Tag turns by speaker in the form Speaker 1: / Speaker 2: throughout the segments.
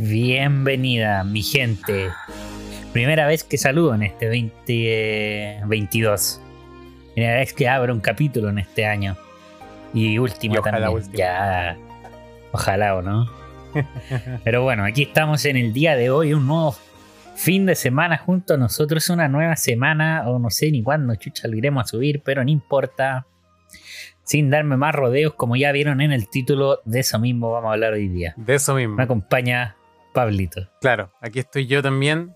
Speaker 1: Bienvenida, mi gente. Primera vez que saludo en este 2022. Primera vez que abro un capítulo en este año. Y último
Speaker 2: Y
Speaker 1: también. Ya. Ojalá o no. Pero bueno, aquí estamos en el día de hoy, un nuevo fin de semana junto a nosotros, una nueva semana, o no sé ni cuándo chucha lo iremos a subir, pero no importa. Sin darme más rodeos, como ya vieron en el título, de eso mismo vamos a hablar hoy día.
Speaker 2: De eso mismo.
Speaker 1: Me acompaña Pablito.
Speaker 2: Claro, aquí estoy yo también.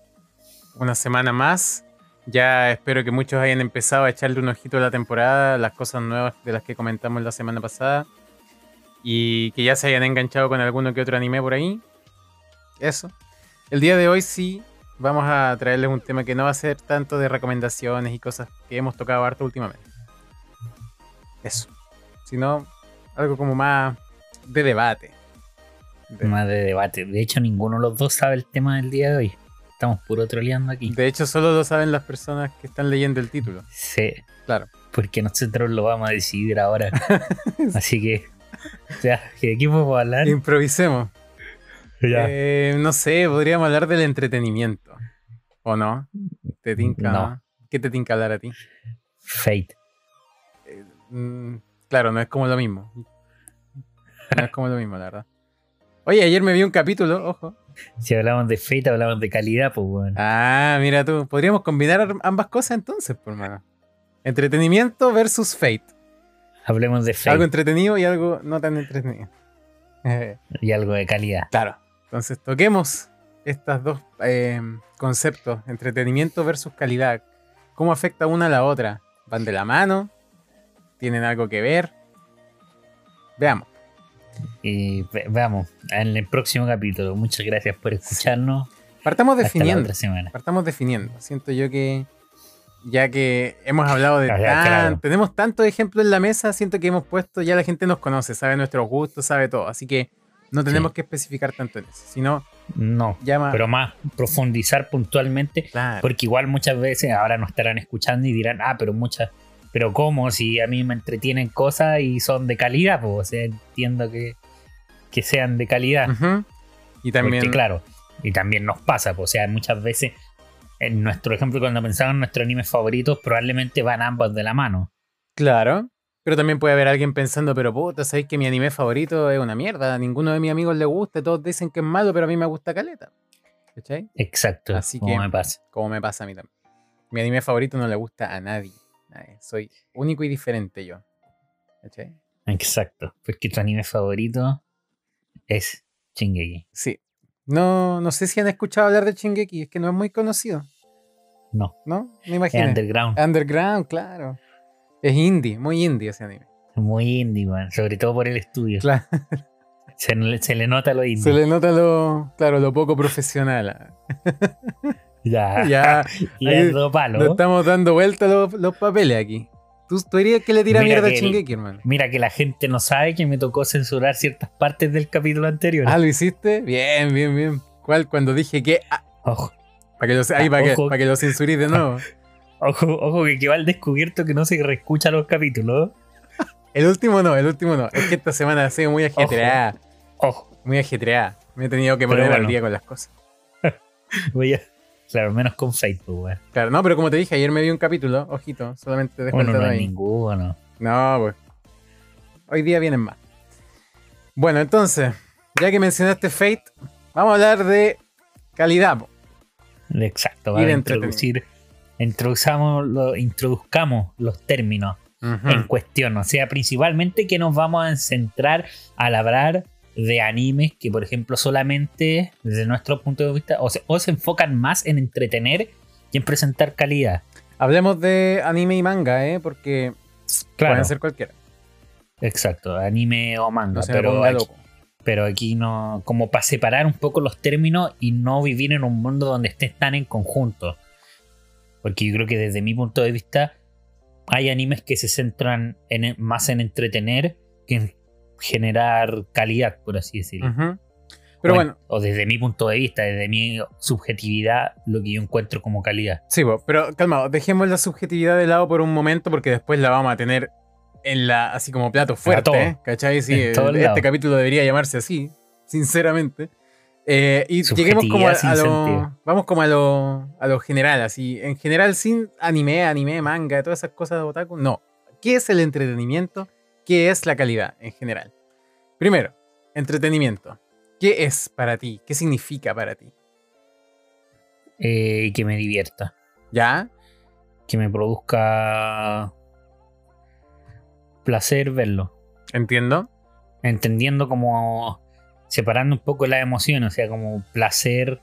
Speaker 2: Una semana más. Ya espero que muchos hayan empezado a echarle un ojito a la temporada, las cosas nuevas de las que comentamos la semana pasada. Y que ya se hayan enganchado con alguno que otro anime por ahí. Eso. El día de hoy sí vamos a traerles un tema que no va a ser tanto de recomendaciones y cosas que hemos tocado harto últimamente. Eso. Sino algo como más de debate.
Speaker 1: Más de debate. De hecho, ninguno de los dos sabe el tema del día de hoy. Estamos puro troleando aquí.
Speaker 2: De hecho, solo lo saben las personas que están leyendo el título.
Speaker 1: Sí,
Speaker 2: Claro.
Speaker 1: porque nosotros lo vamos a decidir ahora. Así que, o sea, ¿de qué podemos hablar?
Speaker 2: Improvisemos.
Speaker 1: Ya.
Speaker 2: Eh, no sé, podríamos hablar del entretenimiento. ¿O no? ¿Te tinca?
Speaker 1: No.
Speaker 2: ¿Qué te tinca hablar a ti?
Speaker 1: Fate.
Speaker 2: Mm, claro, no es como lo mismo. No es como lo mismo, la verdad. Oye, ayer me vi un capítulo, ojo.
Speaker 1: Si hablamos de Fate, hablamos de calidad, pues bueno.
Speaker 2: Ah, mira tú. Podríamos combinar ambas cosas entonces, por mano. Entretenimiento versus Fate.
Speaker 1: Hablemos de Fate
Speaker 2: Algo entretenido y algo no tan entretenido.
Speaker 1: Y algo de calidad.
Speaker 2: Claro. Entonces toquemos estos dos eh, conceptos, entretenimiento versus calidad. ¿Cómo afecta una a la otra? ¿Van de la mano? ¿Tienen algo que ver? Veamos.
Speaker 1: Y ve- veamos, en el próximo capítulo. Muchas gracias por escucharnos.
Speaker 2: Partamos definiendo. Partamos definiendo. Siento yo que ya que hemos hablado de tan,
Speaker 1: claro.
Speaker 2: tenemos tantos ejemplos en la mesa, siento que hemos puesto, ya la gente nos conoce, sabe nuestros gustos, sabe todo. Así que no tenemos
Speaker 1: Sí.
Speaker 2: que especificar tanto en eso. Sino
Speaker 1: No,
Speaker 2: llama.
Speaker 1: pero más profundizar puntualmente.
Speaker 2: claro.
Speaker 1: Porque igual muchas veces ahora nos estarán escuchando y dirán, ah, pero muchas, pero ¿cómo? Si a mí me entretienen cosas y son de calidad, pues, o sea, entiendo que, que sean de calidad.
Speaker 2: Ujú. Y también.
Speaker 1: Porque claro, y también nos pasa, pues, o sea, muchas veces, en nuestro ejemplo, cuando pensamos en nuestros animes favoritos, probablemente van ambos de la mano.
Speaker 2: Claro. Pero también puede haber alguien pensando, pero puta, sabéis que mi anime favorito es una mierda. A ninguno de mis amigos le gusta, todos dicen que es malo, pero a mí me gusta caleta. ¿Cachai?
Speaker 1: Exacto,
Speaker 2: Así
Speaker 1: como
Speaker 2: que-
Speaker 1: me pasa.
Speaker 2: Como me pasa a mí también. Mi anime favorito no le gusta a nadie. Nadie. Soy único y diferente yo. ¿Cachai?
Speaker 1: Exacto, porque tu anime favorito es Shingeki.
Speaker 2: Sí. No, no sé si han escuchado hablar de Shingeki, es que no es muy conocido,
Speaker 1: No,
Speaker 2: ¿no? Me imagino.
Speaker 1: underground,
Speaker 2: Underground, claro. Es indie, muy indie ese anime.
Speaker 1: muy indie, man, sobre todo por el estudio.
Speaker 2: Claro.
Speaker 1: Se, le- se le nota lo indie.
Speaker 2: Se le nota lo, claro, lo poco profesional.
Speaker 1: Ya,
Speaker 2: Ya,
Speaker 1: palo.
Speaker 2: no estamos dando vuelta los, los papeles aquí. ¿Tú, tú dirías que le tira
Speaker 1: Mira
Speaker 2: mierda a Shingeki, hermano?
Speaker 1: Mira que la gente no sabe que me tocó censurar ciertas partes del capítulo anterior.
Speaker 2: Ah, ¿lo hiciste? Bien, bien, bien. ¿Cuál? Cuando dije que... ah,
Speaker 1: Ojo,
Speaker 2: para que lo, ahí,
Speaker 1: Ah,
Speaker 2: para, que,
Speaker 1: ojo.
Speaker 2: para que lo censurís de nuevo.
Speaker 1: ojo, ojo, que quedó al descubierto que no se reescucha los capítulos.
Speaker 2: El último no, el último no. Es que esta semana ha sido muy ajetreada.
Speaker 1: Ojo,
Speaker 2: Muy ajetreada. Me he tenido que poner al día con las cosas.
Speaker 1: voy a. Claro, menos con Facebook, weón.
Speaker 2: Claro, no, pero como te dije, ayer me vi un capítulo. Ojito, solamente dejo el
Speaker 1: Bueno, no
Speaker 2: dato
Speaker 1: hay
Speaker 2: ahí.
Speaker 1: ninguno.
Speaker 2: No, pues. Hoy día vienen más. Bueno, entonces, ya que mencionaste Fate, vamos a hablar de calidad. po.
Speaker 1: Exacto,
Speaker 2: Y
Speaker 1: para
Speaker 2: de
Speaker 1: introducir. Introduzcamos, lo, introduzcamos los términos
Speaker 2: Ujú.
Speaker 1: en cuestión. O sea, principalmente que nos vamos a centrar al hablar de animes que, por ejemplo, solamente desde nuestro punto de vista, o se, o se enfocan más en entretener y en presentar calidad.
Speaker 2: Hablemos de anime y manga, ¿eh? Porque
Speaker 1: Claro,
Speaker 2: pueden ser cualquiera.
Speaker 1: exacto, anime o manga.
Speaker 2: No
Speaker 1: pero, aquí, pero aquí no, como para separar un poco los términos y no vivir en un mundo donde estén tan en conjunto. Porque yo creo que desde mi punto de vista hay animes que se centran en, más en entretener que en generar calidad, por así decirlo.
Speaker 2: Pero
Speaker 1: O
Speaker 2: bueno,
Speaker 1: en- o desde mi punto de vista, desde mi subjetividad, lo que yo encuentro como calidad.
Speaker 2: sí, pero calmado, dejemos la subjetividad de lado por un momento porque después la vamos a tener en la así como plato fuerte,
Speaker 1: todo.
Speaker 2: ¿eh? ¿cachai? Sí,
Speaker 1: lado.
Speaker 2: este capítulo debería llamarse así, sinceramente. Eh, y lleguemos como a,
Speaker 1: sin
Speaker 2: lo. Vamos como a lo, a lo general, así. En general, sin anime, anime, manga, todas esas cosas de otaku. No. ¿Qué es el entretenimiento? ¿Qué es la calidad en general? Primero, entretenimiento. ¿Qué es para ti? ¿Qué significa para ti?
Speaker 1: Eh, que me divierta.
Speaker 2: ¿Ya?
Speaker 1: Que me produzca placer verlo.
Speaker 2: Entiendo.
Speaker 1: Entendiendo como separando un poco la emoción, o sea, como placer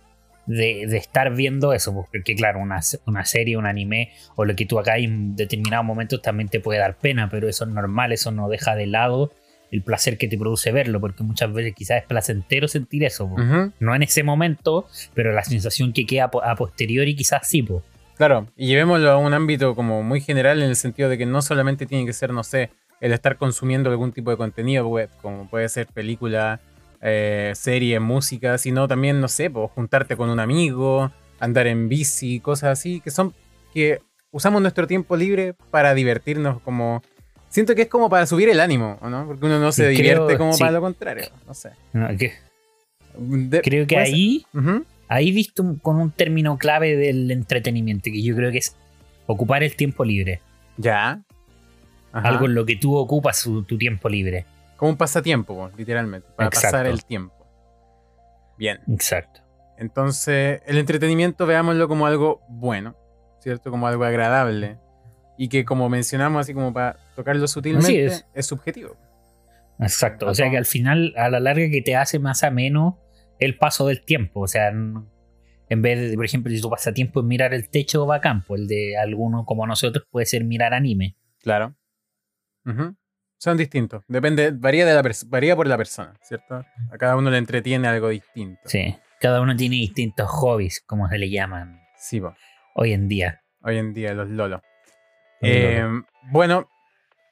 Speaker 1: de, de estar viendo eso. pues, Porque claro, una, una serie, un anime o lo que tú acá en determinados momentos también te puede dar pena, pero eso es normal, eso no deja de lado el placer que te produce verlo, porque muchas veces quizás es placentero sentir eso. pues. No en ese momento, pero la sensación que queda a posteriori quizás sí. pues.
Speaker 2: Claro, y llevémoslo a un ámbito como muy general en el sentido de que no solamente tiene que ser, no sé, el estar consumiendo algún tipo de contenido web, como puede ser película, eh, serie, música, sino también, no sé, pues, juntarte con un amigo, andar en bici, cosas así, que son que usamos nuestro tiempo libre para divertirnos como... Siento que es como para subir el ánimo, ¿o ¿no? Porque uno no se
Speaker 1: Creo-
Speaker 2: divierte como
Speaker 1: sí.
Speaker 2: para lo contrario, no sé.
Speaker 1: No, que-
Speaker 2: De-
Speaker 1: creo que ahí
Speaker 2: Ujú,
Speaker 1: Ahí visto un- con un término clave del entretenimiento, que yo creo que es ocupar el tiempo libre.
Speaker 2: Ya. Ajá.
Speaker 1: Algo en lo que tú ocupas su- tu tiempo libre.
Speaker 2: Como un pasatiempo, po, literalmente, para
Speaker 1: Exacto.
Speaker 2: pasar el tiempo. Bien,
Speaker 1: Exacto.
Speaker 2: entonces el entretenimiento veámoslo como algo bueno, ¿cierto? Como algo agradable. Y que como mencionamos, así como para tocarlo sutilmente,
Speaker 1: es.
Speaker 2: es. subjetivo.
Speaker 1: Exacto. O sea que al final, a la larga, que te hace más ameno el paso del tiempo. O sea, en vez de, por ejemplo, si tu pasatiempo es mirar el techo bacán, pues el de alguno como nosotros puede ser mirar anime.
Speaker 2: Claro. Son distintos. Depende, varía, de la varía por la persona, ¿cierto? A cada uno le entretiene algo distinto.
Speaker 1: Sí. Cada uno tiene distintos hobbies, como se le llaman
Speaker 2: Sí, po.
Speaker 1: hoy en día.
Speaker 2: hoy en día, los lolos.
Speaker 1: Los
Speaker 2: Eh,
Speaker 1: lolos.
Speaker 2: bueno,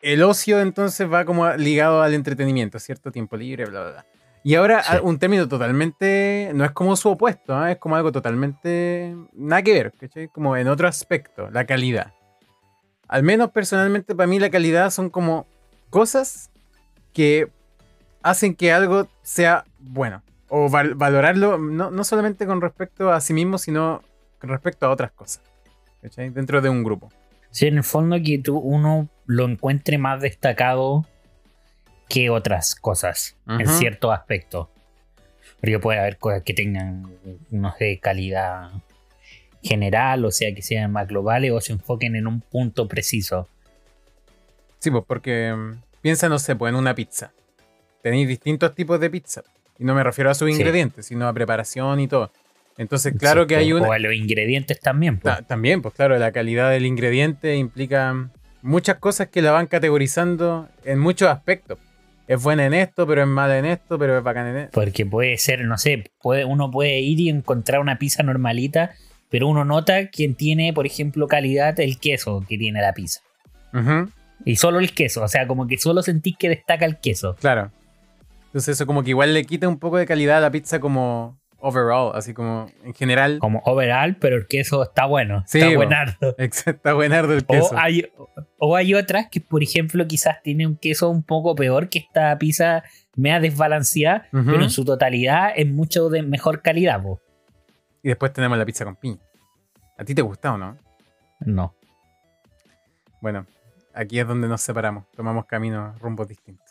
Speaker 2: el ocio entonces va como ligado al entretenimiento, ¿cierto? Tiempo libre, bla, bla, bla. Y ahora
Speaker 1: Sí.
Speaker 2: a- un término totalmente, no es como su opuesto, ¿ah? es como algo totalmente nada que ver, ¿cachai? Como en otro aspecto, la calidad. Al menos personalmente para mí la calidad son como cosas que hacen que algo sea bueno. O val- valorarlo no, no solamente con respecto a sí mismo, sino con respecto a otras cosas. ¿cachai? Dentro de un grupo.
Speaker 1: Sí, en el fondo que tú, uno lo encuentre más destacado que otras cosas en
Speaker 2: Ujú.
Speaker 1: ciertos aspectos. Porque puede haber cosas que tengan, no sé, calidad general, o sea, que sean más globales o se enfoquen en un punto preciso.
Speaker 2: Sí, pues porque mm, piensa, no sé, pues en una pizza. Tenéis distintos tipos de pizza. Y no me refiero a sus
Speaker 1: Sí.
Speaker 2: ingredientes, sino a preparación y todo. Entonces, claro que hay una...
Speaker 1: O a los ingredientes también. pues.
Speaker 2: Ta- También, pues claro, la calidad del ingrediente implica muchas cosas que la van categorizando en muchos aspectos. Es buena en esto, pero es mala en esto, pero es bacana en esto.
Speaker 1: Porque puede ser, no sé, puede, uno puede ir y encontrar una pizza normalita, pero uno nota que tiene, por ejemplo, calidad el queso que tiene la pizza.
Speaker 2: Ujú,
Speaker 1: Y solo el queso, o sea, como que solo sentís que destaca el queso.
Speaker 2: claro. Entonces eso como que igual le quita un poco de calidad a la pizza como overall, así como en general.
Speaker 1: Como overall, pero el queso está bueno,
Speaker 2: Sí,
Speaker 1: está buenardo.
Speaker 2: Está buenardo el queso.
Speaker 1: O hay, o hay otras que, por ejemplo, quizás tiene un queso un poco peor que esta pizza mea desbalanceada,
Speaker 2: Ujú.
Speaker 1: pero en su totalidad es mucho de mejor calidad. po.
Speaker 2: Y después tenemos la pizza con piña. ¿A ti te gusta o no?
Speaker 1: No.
Speaker 2: Bueno, aquí es donde nos separamos. Tomamos caminos, rumbos distintos.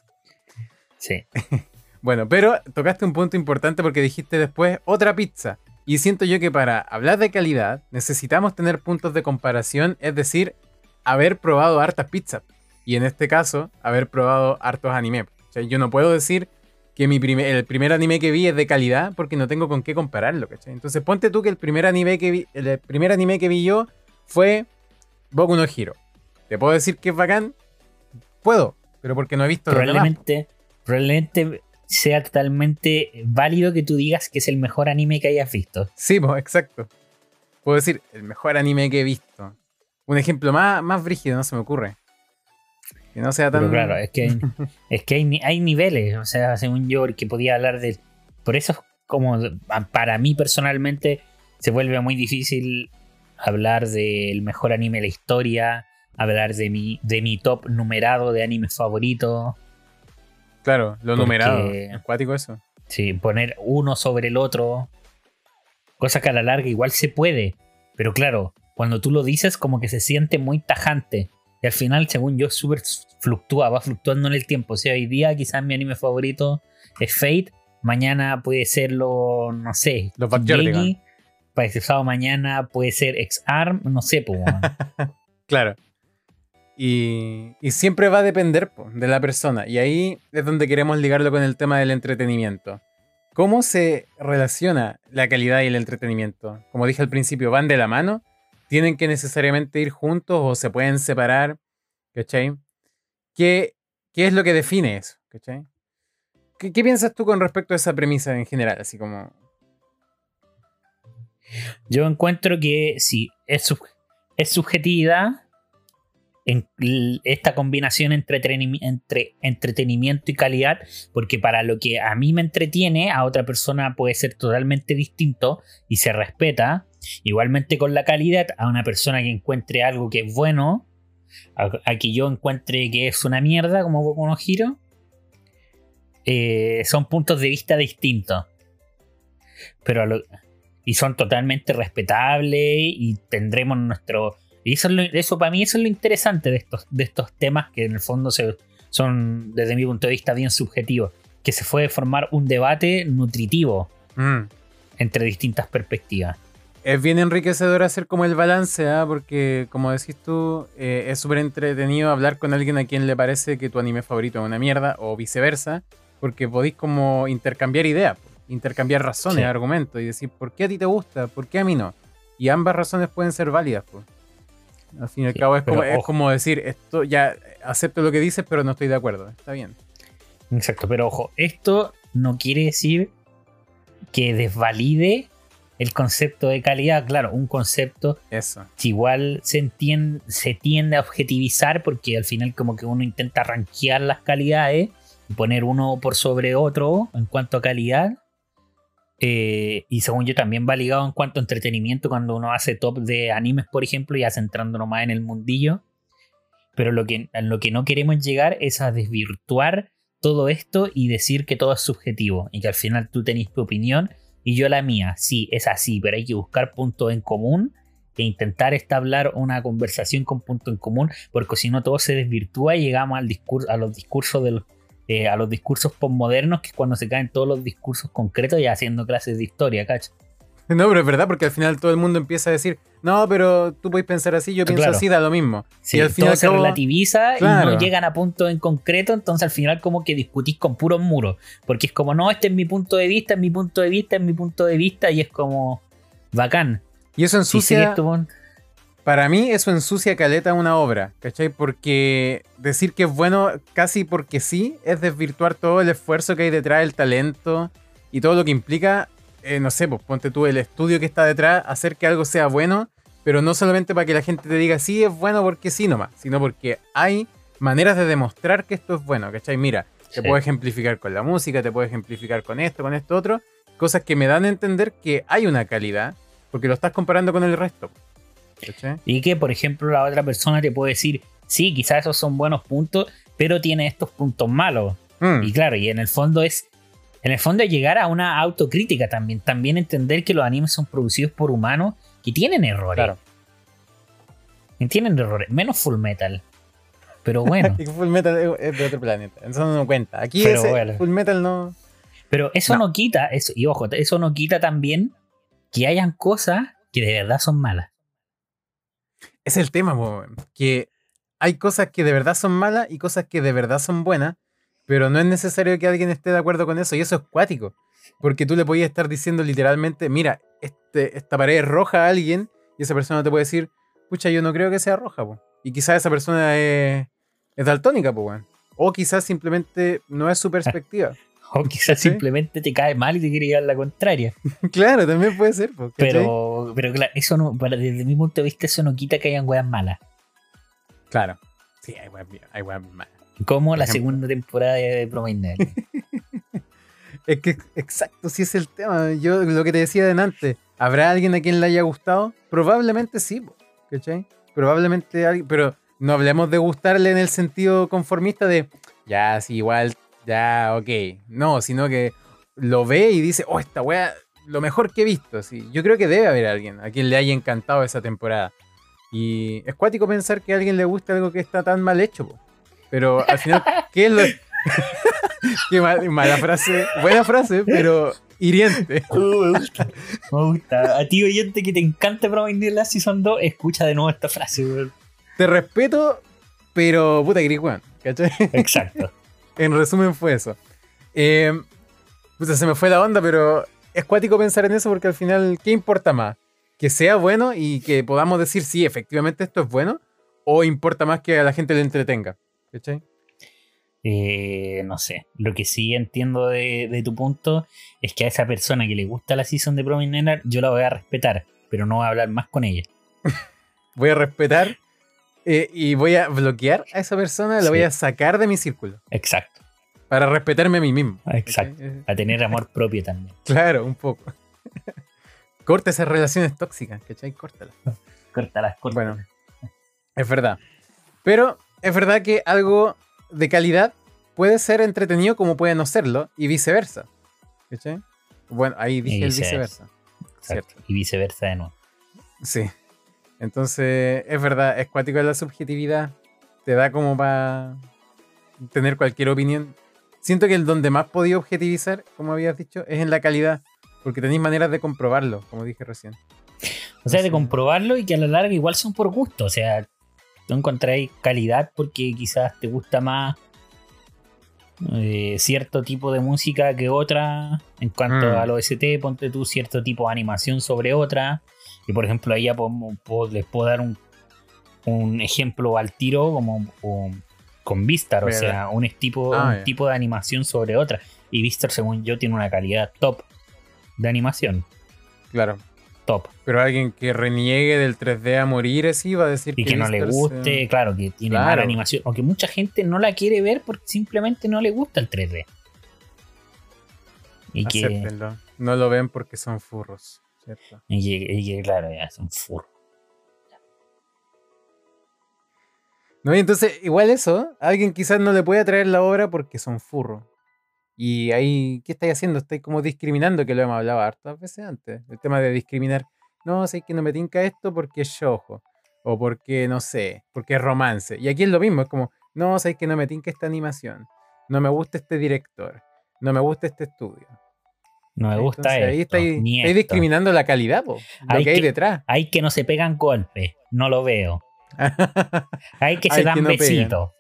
Speaker 1: Sí.
Speaker 2: Bueno, pero tocaste un punto importante porque dijiste después otra pizza. Y siento yo que para hablar de calidad necesitamos tener puntos de comparación, es decir, haber probado hartas pizzas. Y en este caso, haber probado hartos anime. O sea, yo no puedo decir que mi el primer anime que vi es de calidad porque no tengo con qué compararlo, ¿cachai? Entonces ponte tú que el primer anime que vi, el primer anime que vi yo fue Boku no Hero. ¿Te puedo decir que es bacán? Puedo, pero porque no he visto.
Speaker 1: Probablemente, probablemente sea totalmente válido que tú digas que es el mejor anime que hayas visto.
Speaker 2: Sí, pues, exacto. Puedo decir, el mejor anime que he visto. Un ejemplo más, más brígido, no se me ocurre. Que no sea tan.
Speaker 1: Pero claro, es que, hay, es que hay, hay niveles. O sea, según yo, que podía hablar de. Por eso es como para mí personalmente se vuelve muy difícil hablar del mejor anime de la historia, hablar de mi, de mi top numerado de animes favoritos.
Speaker 2: Claro, lo
Speaker 1: Porque-
Speaker 2: numerado. Acuático eso.
Speaker 1: Sí, poner uno sobre el otro. Cosa que a la larga igual se puede. Pero claro, cuando tú lo dices, como que se siente muy tajante. Y al final, según yo, súper fluctúa, va fluctuando en el tiempo. O sea, hoy día quizás mi anime favorito es Fate. Mañana puede ser lo, no sé,
Speaker 2: Los.
Speaker 1: Para pasado mañana puede ser X-Arm, no sé, pues.
Speaker 2: Claro. Y, siempre va a depender de la persona. Y ahí es donde queremos ligarlo con el tema del entretenimiento. ¿Cómo se relaciona la calidad y el entretenimiento? Como dije al principio, ¿van de la mano? ¿Tienen que necesariamente ir juntos o se pueden separar? ¿Cachai? ¿Qué, qué es lo que define eso? ¿Cachai? ¿Qué, ¿Qué piensas tú con respecto a esa premisa en general? Así como...
Speaker 1: Yo encuentro que sí, es, sub- es subjetividad en esta combinación entre, entre entretenimiento y calidad, porque para lo que a mí me entretiene, a otra persona puede ser totalmente distinto y se respeta. Igualmente con la calidad, a una persona que encuentre algo que es bueno, a, que yo encuentre que es una mierda, como Boku Hero, eh, son puntos de vista distintos. Pero y son totalmente respetables y tendremos nuestro... Y eso, es lo- eso para mí eso es lo interesante de estos, de estos temas que en el fondo se, son, desde mi punto de vista, bien subjetivos. Que se puede formar un debate nutritivo
Speaker 2: mm,
Speaker 1: entre distintas perspectivas.
Speaker 2: Es bien enriquecedor hacer como el balance, ¿ah? porque como decís tú, eh, es súper entretenido hablar con alguien a quien le parece que tu anime favorito es una mierda o viceversa, porque podéis como intercambiar ideas, intercambiar razones,
Speaker 1: Sí.
Speaker 2: argumentos y decir por qué a ti te gusta, por qué a mí no. Y ambas razones pueden ser válidas. po. Al fin y al
Speaker 1: Sí,
Speaker 2: cabo es como, es
Speaker 1: ojo.
Speaker 2: como decir, esto ya acepto lo que dices, pero no estoy de acuerdo. Está bien.
Speaker 1: Exacto, pero ojo, esto no quiere decir que desvalide el concepto de calidad. Claro, un concepto
Speaker 2: Eso.
Speaker 1: que igual se, entiende, se tiende a objetivizar porque al final como que uno intenta rankear las calidades y poner uno por sobre otro en cuanto a calidad. Eh, y según yo también va ligado en cuanto a entretenimiento cuando uno hace top de animes, por ejemplo, ya centrándonos más en el mundillo. Pero lo que, en lo que no queremos llegar es a desvirtuar todo esto y decir que todo es subjetivo y que al final tú tenés tu opinión y yo la mía. Sí, es así, pero hay que buscar puntos en común e intentar establecer una conversación con punto en común, porque si no todo se desvirtúa y llegamos al discurso, a los discursos de los, eh, a los discursos postmodernos, que es cuando se caen todos los discursos concretos y haciendo clases de historia, ¿cachai?
Speaker 2: No, pero es verdad, porque al final todo el mundo empieza a decir, no, pero tú puedes pensar así, yo pienso
Speaker 1: Claro.
Speaker 2: así, da lo mismo.
Speaker 1: Sí,
Speaker 2: Y al fin y
Speaker 1: todo se
Speaker 2: cabo-
Speaker 1: relativiza y no llegan a puntos en concreto, entonces al final como que discutís con puros muros, porque es como, no, este es mi punto de vista, es mi punto de vista, es mi punto de vista, y es como bacán.
Speaker 2: Y eso
Speaker 1: Si
Speaker 2: ensucia,
Speaker 1: tu pun-
Speaker 2: para mí eso ensucia caleta una obra, ¿cachai? Porque decir que es bueno casi porque sí es desvirtuar todo el esfuerzo que hay detrás, el talento y todo lo que implica, eh, no sé, pues ponte tú el estudio que está detrás, hacer que algo sea bueno, pero no solamente para que la gente te diga sí es bueno porque sí nomás, sino porque hay maneras de demostrar que esto es bueno, ¿cachai? Mira, te
Speaker 1: Sí.
Speaker 2: puedo ejemplificar con la música, te puedo ejemplificar con esto, con esto otro, cosas que me dan a entender que hay una calidad, porque lo estás comparando con el resto.
Speaker 1: Y que, por ejemplo, la otra persona te puede decir, sí, quizás esos son buenos puntos, pero tiene estos puntos malos.
Speaker 2: Mm,
Speaker 1: Y claro, y en el fondo es. En el fondo es llegar a una autocrítica también. También entender que los animes son producidos por humanos que tienen errores.
Speaker 2: claro.
Speaker 1: Tienen errores. Menos Full Metal. Pero bueno.
Speaker 2: Full Metal es- es de otro planeta. Eso no cuenta. Aquí
Speaker 1: Pero
Speaker 2: ese
Speaker 1: bueno.
Speaker 2: Full Metal no.
Speaker 1: Pero eso
Speaker 2: No.
Speaker 1: no. quita. Eso, y ojo, eso no quita también que hayan cosas que de verdad son malas.
Speaker 2: Es el tema, po, que hay cosas que de verdad son malas y cosas que de verdad son buenas, pero no es necesario que alguien esté de acuerdo con eso, y eso es cuático. Porque tú le podías estar diciendo literalmente, mira, este, esta pared es roja a alguien, y esa persona te puede decir, pucha, yo no creo que sea roja, po. Y quizás esa persona es, es daltónica, po, weón. O quizás simplemente no es su perspectiva.
Speaker 1: O quizás
Speaker 2: Sí.
Speaker 1: simplemente te cae mal y te quiere llevar la contraria.
Speaker 2: claro, también puede ser, ¿cachai?
Speaker 1: Pero, pero claro, eso no, para, desde mi punto de vista, eso no quita que hayan weas malas.
Speaker 2: Claro. Sí, hay weas hay weas malas.
Speaker 1: Como
Speaker 2: Por
Speaker 1: la
Speaker 2: ejemplo.
Speaker 1: segunda temporada de Promainel.
Speaker 2: Es que, exacto, si es el tema. Yo lo que te decía de antes, ¿habrá alguien a quien le haya gustado? Probablemente sí, ¿cachai? Probablemente alguien, pero no hablemos de gustarle en el sentido conformista de, ya, sí, igual, ya, ok. No, sino que lo ve y dice, oh, esta weá, lo mejor que he visto. Así. Yo creo que debe haber alguien a quien le haya encantado esa temporada. Y es cuático pensar que a alguien le gusta algo que está tan mal hecho. po. Pero al final, ¿qué es lo...? Qué mal- mala frase, buena frase, pero hiriente.
Speaker 1: Uh, me gusta. Me gusta. A ti, oyente, que te encanta Promining la Season 2, escucha de nuevo esta frase, weón.
Speaker 2: Te respeto, pero puta gris, weón. ¿Cachai?
Speaker 1: Exacto.
Speaker 2: En resumen fue eso. Eh, puta, se me fue la onda, pero es cuático pensar en eso porque al final, ¿qué importa más? ¿Que sea bueno y que podamos decir, sí, efectivamente esto es bueno? ¿O importa más que a la gente le entretenga? ¿Cachai?
Speaker 1: Eh, no sé. Lo que sí entiendo de, de tu punto es que a esa persona que le gusta la season de Neverland, yo la voy a respetar, pero no voy a hablar más con ella.
Speaker 2: Voy a respetar eh, y voy a bloquear a esa persona, la voy
Speaker 1: Sí.
Speaker 2: a sacar de mi círculo
Speaker 1: Exacto.
Speaker 2: para respetarme a mí mismo.
Speaker 1: Exacto.
Speaker 2: Eh,
Speaker 1: A tener amor propio también.
Speaker 2: Claro, un poco. Corta esas relaciones tóxicas, ¿cachai? Córtalas.
Speaker 1: Córtalas, córtalas.
Speaker 2: Bueno, es verdad. Pero es verdad que algo de calidad puede ser entretenido como puede no serlo y viceversa. ¿Cachai? Bueno, ahí dije el
Speaker 1: viceversa.
Speaker 2: viceversa.
Speaker 1: Exacto.
Speaker 2: Cierto.
Speaker 1: Y viceversa de nuevo.
Speaker 2: Sí. Entonces, es verdad, es cuático la subjetividad. Te da como para tener cualquier opinión. Siento que el donde más podía objetivizar, como habías dicho, es en la calidad. Porque tenéis maneras de comprobarlo, como dije recién.
Speaker 1: O sea, de comprobarlo y que a la larga igual son por gusto. O sea, tú encontráis calidad porque quizás te gusta más eh, cierto tipo de música que otra. En cuanto
Speaker 2: Mm.
Speaker 1: al OST, ponte tú cierto tipo de animación sobre otra. Y por ejemplo, ahí ya podemos- puedo- les puedo dar un, un ejemplo al tiro como un- con Vistar. O sea, un, tipo,
Speaker 2: Ah,
Speaker 1: un tipo de animación sobre otra. Y Vistar, según yo, tiene una calidad top de animación.
Speaker 2: Claro.
Speaker 1: Top.
Speaker 2: Pero alguien que reniegue del 3D a morir así va a decir
Speaker 1: y que no le
Speaker 2: Vistar
Speaker 1: guste, claro, que tiene
Speaker 2: Claro.
Speaker 1: mala animación, aunque mucha gente no la quiere ver porque simplemente no le gusta el 3D. Y que.
Speaker 2: No lo ven porque son furros. ¿Cierto?
Speaker 1: y claro, ya son furros.
Speaker 2: No, y entonces, igual eso, alguien quizás no le puede traer la obra porque son furros. Y ahí, ¿qué estáis haciendo? Estáis como discriminando, que lo hemos hablado hartas veces antes. El tema de discriminar. No, sé que no me tinca esto porque es shojo. O porque, no sé, porque es romance. Y aquí es lo mismo, es como, no, sé que no me tinca esta animación. No me gusta este director. No me gusta este estudio.
Speaker 1: No me gusta
Speaker 2: Entonces, ahí
Speaker 1: esto,
Speaker 2: estáis, estáis discriminando la calidad, po, lo
Speaker 1: Hay
Speaker 2: que hay
Speaker 1: que-
Speaker 2: detrás.
Speaker 1: Hay que no se pegan golpes, no lo veo. Hay que se
Speaker 2: Hay
Speaker 1: dan
Speaker 2: que no
Speaker 1: besitos.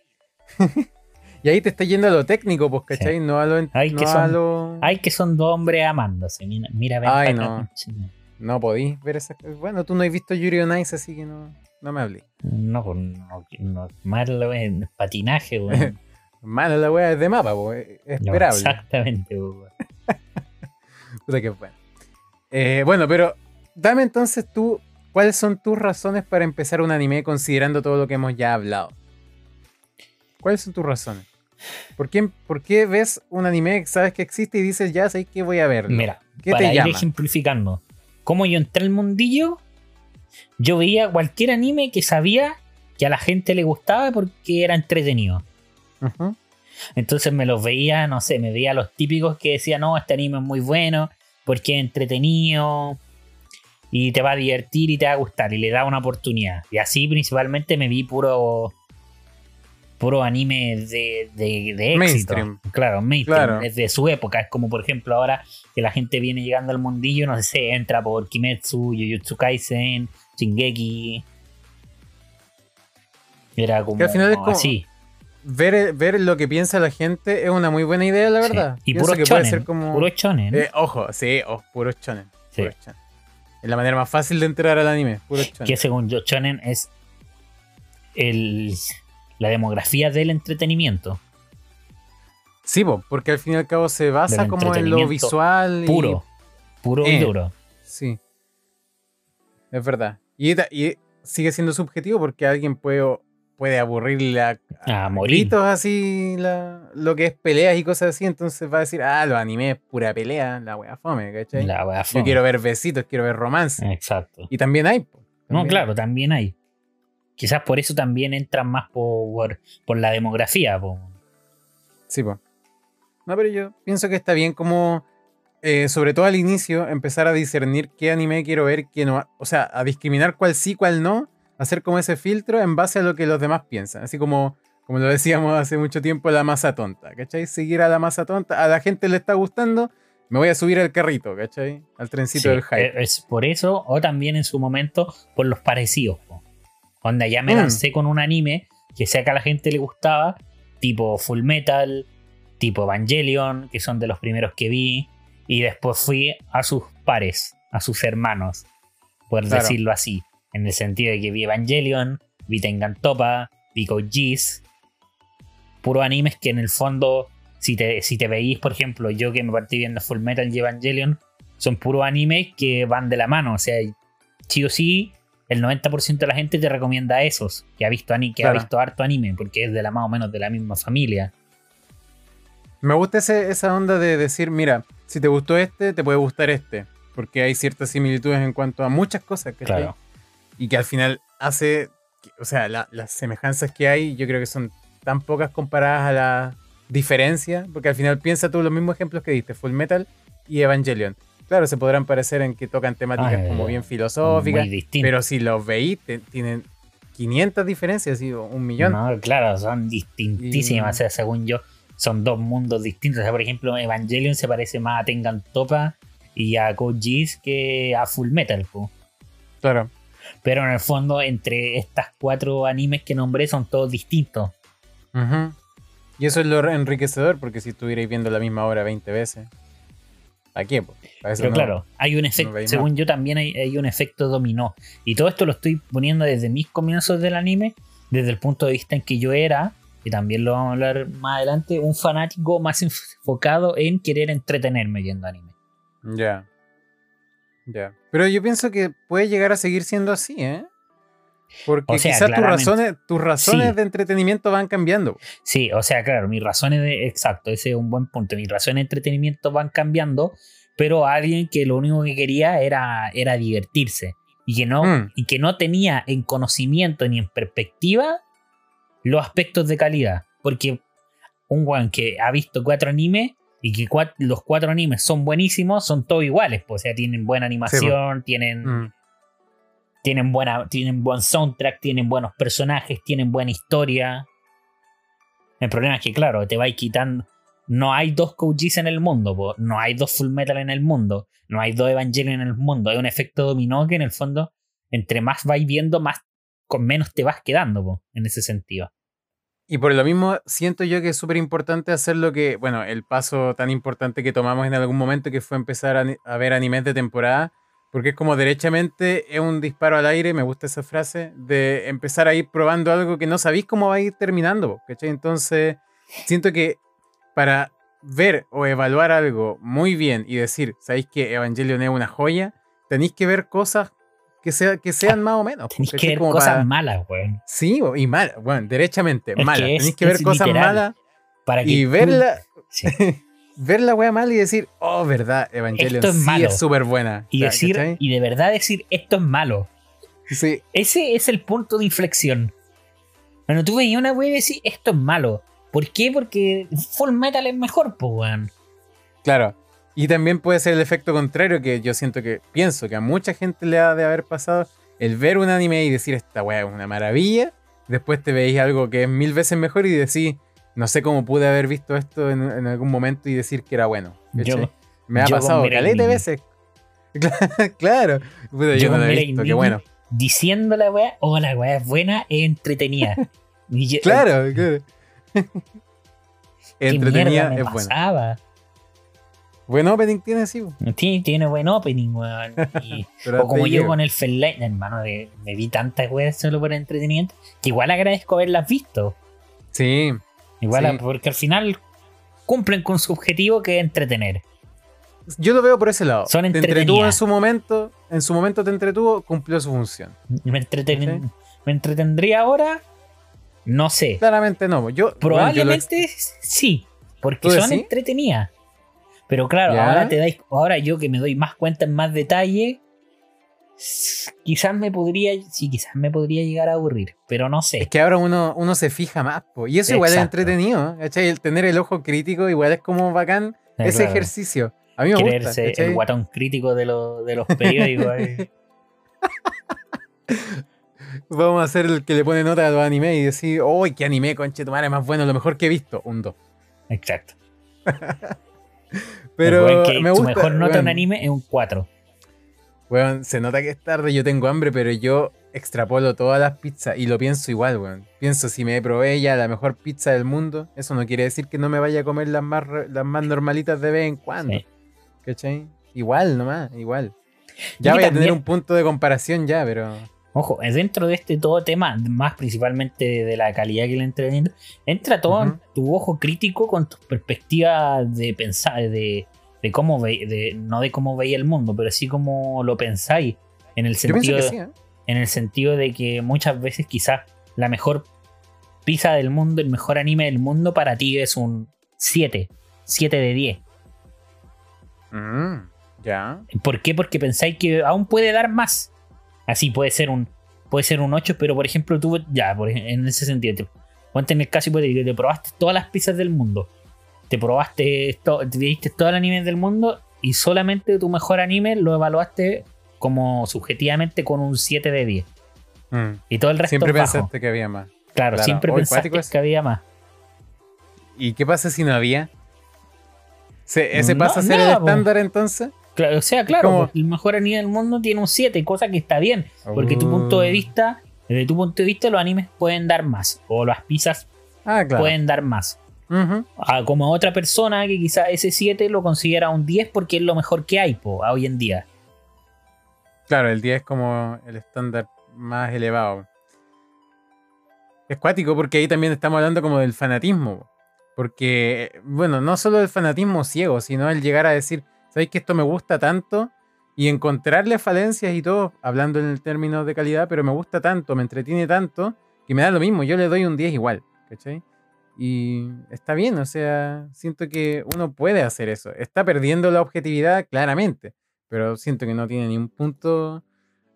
Speaker 2: y ahí te está yendo a lo técnico, pues, ¿cachai? No a lo...
Speaker 1: Hay
Speaker 2: no
Speaker 1: que son-
Speaker 2: lo-
Speaker 1: Hay que son dos hombres amándose. Mira, mira ven
Speaker 2: Ay, no. No podís ver esas. Bueno, tú no has visto Yuri on Ice, así que no, no me hablé.
Speaker 1: No, pues, no, no, malo en patinaje, weón.
Speaker 2: Mala la wea es de mapa, es es
Speaker 1: No,
Speaker 2: esperable.
Speaker 1: exactamente, weón.
Speaker 2: Puta que bueno. Eh, bueno, pero dame entonces tú, ¿cuáles son tus razones para empezar un anime considerando todo lo que hemos ya hablado? ¿Cuáles son tus razones? ¿Por qué, por qué ves un anime que sabes que existe y dices, ya sé que voy a verlo?
Speaker 1: Mira,
Speaker 2: ¿Qué
Speaker 1: para
Speaker 2: te
Speaker 1: ir
Speaker 2: llama?
Speaker 1: ejemplificando, cómo yo entré al mundillo, yo veía cualquier anime que sabía que a la gente le gustaba porque era entretenido. Entonces me los veía, no sé, me veía los típicos que decían, no, este anime es muy bueno, porque es entretenido y te va a divertir y te va a gustar y le da una oportunidad. Y así principalmente me vi puro puro anime de, de, de éxito.
Speaker 2: Mainstream.
Speaker 1: Claro, mainstream,
Speaker 2: Claro.
Speaker 1: es de su época. Es como por ejemplo ahora que la gente viene llegando al mundillo, no sé, entra por Kimetsu, Jujutsu Kaisen, Shingeki. Era como
Speaker 2: Que al final es como-
Speaker 1: así.
Speaker 2: Ver, ver lo que piensa la gente es una muy buena idea, la
Speaker 1: Sí.
Speaker 2: verdad.
Speaker 1: Y
Speaker 2: Pienso
Speaker 1: puro
Speaker 2: que
Speaker 1: chonen,
Speaker 2: puede ser como...
Speaker 1: puro chonen.
Speaker 2: Eh, ojo, sí, oh, puro chonen.
Speaker 1: Sí.
Speaker 2: chonen. Es la manera más fácil de entrar al anime, chonen.
Speaker 1: que según yo, chonen es el, la demografía del entretenimiento.
Speaker 2: Sí, po, porque al fin y al cabo se basa como en lo visual. y-
Speaker 1: Puro, puro y
Speaker 2: Eh.
Speaker 1: duro.
Speaker 2: Sí. Es verdad. Y sigue siendo subjetivo porque alguien puede, puede aburrirle a,
Speaker 1: A
Speaker 2: gritos así la- lo que es peleas y cosas así. Entonces va a decir, ah, los animes es pura pelea, la wea fome, ¿cachai?
Speaker 1: La wea
Speaker 2: Yo
Speaker 1: fome.
Speaker 2: quiero ver besitos, quiero ver romance.
Speaker 1: Exacto.
Speaker 2: Y también hay.
Speaker 1: No, claro, también hay. Quizás por eso también entran más por, por la demografía.
Speaker 2: Sí, po. No, pero yo pienso que está bien como eh, sobre todo al inicio, empezar a discernir qué anime quiero ver, qué no. O sea, a discriminar cuál sí, cuál no. Hacer como ese filtro en base a lo que los demás piensan. Así como, como lo decíamos hace mucho tiempo, la masa tonta. ¿Cachai? Seguir a la masa tonta. A la gente le está gustando. Me voy a subir al carrito, ¿cachai? Al trencito del hype.
Speaker 1: Eh, Es por eso, o también en su momento, por los parecidos. po. Onda, ya me
Speaker 2: Mm.
Speaker 1: lancé con un anime que sé que a la gente le gustaba, tipo Full Metal, tipo Evangelion, que son de los primeros que vi, y después fui a sus pares, a sus hermanos, por
Speaker 2: Claro.
Speaker 1: decirlo así, en el sentido de que vi Evangelion, vi Tengan Topa, vi Geass, puros animes que en el fondo, si te, si te veís, por ejemplo, yo que me partí viendo Full Metal y Evangelion, son puros animes que van de la mano, o sea, sí o sí, el 90% de la gente te recomienda esos, que ha visto, que
Speaker 2: Claro.
Speaker 1: ha visto harto anime, porque es de la más o menos de la misma familia.
Speaker 2: Me gusta ese- esa onda de decir, mira, si te gustó este, te puede gustar este. Porque hay ciertas similitudes en cuanto a muchas cosas, ¿cachai?
Speaker 1: Claro.
Speaker 2: Y que al final hace, o sea, la- las semejanzas que hay, yo creo que son tan pocas comparadas a la diferencia, porque al final piensa tú los mismos ejemplos que diste, Full Metal y Evangelion. Claro, se podrán parecer en que tocan temáticas
Speaker 1: Ah,
Speaker 2: como bien filosóficas, pero si los veis, te- tienen 500 diferencias, o un millón.
Speaker 1: No, claro, son distintísimas.
Speaker 2: Y-
Speaker 1: O sea, según yo, son dos mundos distintos. O sea, por ejemplo, Evangelion se parece más a Tengan Topa y a Code Geass que a Full Metal. po.
Speaker 2: Claro.
Speaker 1: Pero en el fondo, entre estas cuatro animes que nombré, son todos distintos.
Speaker 2: Y eso es lo enriquecedor, porque si estuvierais viendo la misma obra 20 veces, ¿a qué?
Speaker 1: Pero
Speaker 2: no-
Speaker 1: claro, hay un efecto, según yo también hay, hay un efecto dominó. Y todo esto lo estoy poniendo desde mis comienzos del anime, desde el punto de vista en que yo era, y también lo vamos a hablar más adelante, un fanático más enfocado en querer entretenerme viendo anime.
Speaker 2: Ya. Ya. Pero yo pienso que puede llegar a seguir siendo así, ¿eh? Porque
Speaker 1: O sea,
Speaker 2: quizás tus razones, tus razones
Speaker 1: Sí.
Speaker 2: de entretenimiento van cambiando.
Speaker 1: Sí, o sea, claro, mis razones de. Exacto, ese es un buen punto. Mis razones de entretenimiento van cambiando, pero alguien que lo único que quería era, era divertirse. Y que, no,
Speaker 2: Mm.
Speaker 1: y que no tenía en conocimiento ni en perspectiva los aspectos de calidad. Porque un weón que ha visto cuatro animes y que cua- los cuatro animes son buenísimos, son todos iguales. pues, o sea, tienen buena animación, tienen
Speaker 2: Mm.
Speaker 1: tienen, buena, tienen buen soundtrack, tienen buenos personajes, tienen buena historia. El problema es que, claro, te vais quitando. No hay dos Kojis en el mundo, po. no hay dos Full Metal en el mundo, no hay dos Evangelion en el mundo. Hay un efecto dominó que en el fondo, entre más vais viendo, más con menos te vas quedando, po, en ese sentido.
Speaker 2: Y por lo mismo, siento yo que es súper importante hacer lo que, bueno, el paso tan importante que tomamos en algún momento, que fue empezar a, a ver animes de temporada, porque es como derechamente es un disparo al aire, me gusta esa frase, de empezar a ir probando algo que no sabéis cómo va a ir terminando, ¿cachai? Entonces, siento que para ver o evaluar algo muy bien y decir, sabéis que Evangelion es una joya, tenéis que ver cosas que, sea, que sean más o menos.
Speaker 1: Tenéis que ver cosas
Speaker 2: para-
Speaker 1: malas, weón.
Speaker 2: Sí, y mal, bueno, derechamente,
Speaker 1: Es
Speaker 2: mala.
Speaker 1: que es-
Speaker 2: Tenéis que ver cosas
Speaker 1: literal.
Speaker 2: malas
Speaker 1: Para que
Speaker 2: y
Speaker 1: tú-
Speaker 2: verla,
Speaker 1: Sí.
Speaker 2: ver la wea mal y decir, oh, verdad, Evangelion
Speaker 1: Esto es
Speaker 2: sí
Speaker 1: malo.
Speaker 2: es súper buena.
Speaker 1: Y decir,
Speaker 2: ¿cachai?
Speaker 1: y de verdad decir, esto es malo.
Speaker 2: Sí,
Speaker 1: Ese es el punto de inflexión. Cuando tú veías una wea y decís, esto es malo. ¿Por qué? Porque Full Metal es mejor, pues, weón.
Speaker 2: claro. Y también puede ser el efecto contrario que yo siento que, pienso que a mucha gente le ha de haber pasado el ver un anime y decir, esta wea es una maravilla. Después te veis algo que es mil veces mejor y decís, no sé cómo pude haber visto esto en, en algún momento y decir que era bueno. Me ha pasado caleta de veces. claro. Puta, yo,
Speaker 1: Yo
Speaker 2: no lo he visto, qué bueno.
Speaker 1: Diciendo la wea, oh, la wea es buena, es entretenida. Yo-
Speaker 2: Claro, claro.
Speaker 1: ¿Qué
Speaker 2: Entretenida es buena. Buen opening tiene, sí.
Speaker 1: Tiene, tiene buen opening, weón. Y- o como yo con el Fellline, hermano, me vi tantas weas solo por entretenimiento, que igual agradezco haberlas visto.
Speaker 2: Sí,
Speaker 1: Igual,
Speaker 2: Sí.
Speaker 1: a- porque al final cumplen con su objetivo que es entretener.
Speaker 2: yo lo veo por ese lado.
Speaker 1: Son
Speaker 2: te entretuvo en su momento, en su momento te entretuvo, cumplió su función.
Speaker 1: ¿Me, entreten- ¿Me entretendría ahora? No sé.
Speaker 2: Claramente no. Yo,
Speaker 1: Probablemente sí, porque
Speaker 2: ¿Tú
Speaker 1: son entretenidas. Pero claro,
Speaker 2: ¿Ya?
Speaker 1: ahora te dais, ahora yo que me doy más cuenta en más detalle, quizás me podría, sí, quizás me podría llegar a aburrir, pero no sé.
Speaker 2: es que ahora uno, uno se fija más. po, Y eso igual es
Speaker 1: Exacto.
Speaker 2: entretenido. ¿cachai? El tener el ojo crítico igual es como bacán
Speaker 1: Eh,
Speaker 2: ese
Speaker 1: claro.
Speaker 2: ejercicio. A mí me
Speaker 1: Creerse
Speaker 2: gusta.
Speaker 1: el guatón crítico de, los de los periódicos. eh.
Speaker 2: Vamos a hacer el que le pone nota a los animes y decir, ¡Uy, qué anime, conche tu madre, más bueno, lo mejor que he visto! Un 2.
Speaker 1: Exacto.
Speaker 2: Pero
Speaker 1: que
Speaker 2: me
Speaker 1: su
Speaker 2: gusta.
Speaker 1: mejor nota en
Speaker 2: weón.
Speaker 1: un anime es un 4.
Speaker 2: Weón, se nota que es tarde, yo tengo hambre, pero yo extrapolo todas las pizzas y lo pienso igual, weón. Pienso, si me probé ya la mejor pizza del mundo, eso no quiere decir que no me vaya a comer las más, las más normalitas de vez en cuando.
Speaker 1: Sí.
Speaker 2: ¿Cachai? Igual nomás, igual. Ya voy a tener un punto de comparación ya, pero...
Speaker 1: Ojo, es dentro de este todo tema, más principalmente de la calidad que le entrenamiento, entra todo
Speaker 2: Ujú.
Speaker 1: tu ojo crítico con tu perspectiva de pensar, de, de cómo ve, de, no de cómo veía el mundo, pero sí como lo pensáis. En el sentido,
Speaker 2: sí, ¿eh?
Speaker 1: en el sentido de que muchas veces quizás la mejor pizza del mundo, el mejor anime del mundo para ti es un 7, 7 de 10.
Speaker 2: Mm, ya.
Speaker 1: ¿Por qué? Porque pensáis que aún puede dar más. Así puede ser un puede ser un 8, pero por ejemplo tú, ya, por en ese sentido, te, ponte en el caso hipotético, te probaste todas las pizzas del mundo, te probaste, to- te viste todo el anime del mundo y solamente tu mejor anime lo evaluaste como subjetivamente con un 7 de 10.
Speaker 2: Mm.
Speaker 1: Y todo el resto
Speaker 2: Siempre
Speaker 1: bajo.
Speaker 2: pensaste que había más.
Speaker 1: Claro,
Speaker 2: claro.
Speaker 1: siempre pensaste
Speaker 2: es.
Speaker 1: que había más.
Speaker 2: ¿Y qué pasa si no había? ¿Se- ¿Ese
Speaker 1: No,
Speaker 2: pasa a ser
Speaker 1: nada,
Speaker 2: el estándar entonces?
Speaker 1: Claro, o sea, claro, el mejor anime del mundo tiene un 7, cosa que está bien, porque tu punto de
Speaker 2: Oh.
Speaker 1: vista, desde tu punto de vista, los animes pueden dar más, o las pizzas
Speaker 2: Ah, claro.
Speaker 1: pueden dar más.
Speaker 2: Ujú.
Speaker 1: a como a otra persona que quizá ese 7 lo considera un 10 porque es lo mejor que hay po, hoy en día.
Speaker 2: Claro, el 10 es como el estándar más elevado. Es cuático porque ahí también estamos hablando como del fanatismo. Porque, bueno, no solo del fanatismo ciego, sino el llegar a decir, ¿sabéis que esto me gusta tanto? Y encontrarle falencias y todo, hablando en el término de calidad, pero me gusta tanto, me entretiene tanto, que me da lo mismo, yo le doy un 10 igual, ¿cachai? Y está bien, o sea, siento que uno puede hacer eso. Está perdiendo la objetividad, claramente, pero siento que no tiene ni un punto,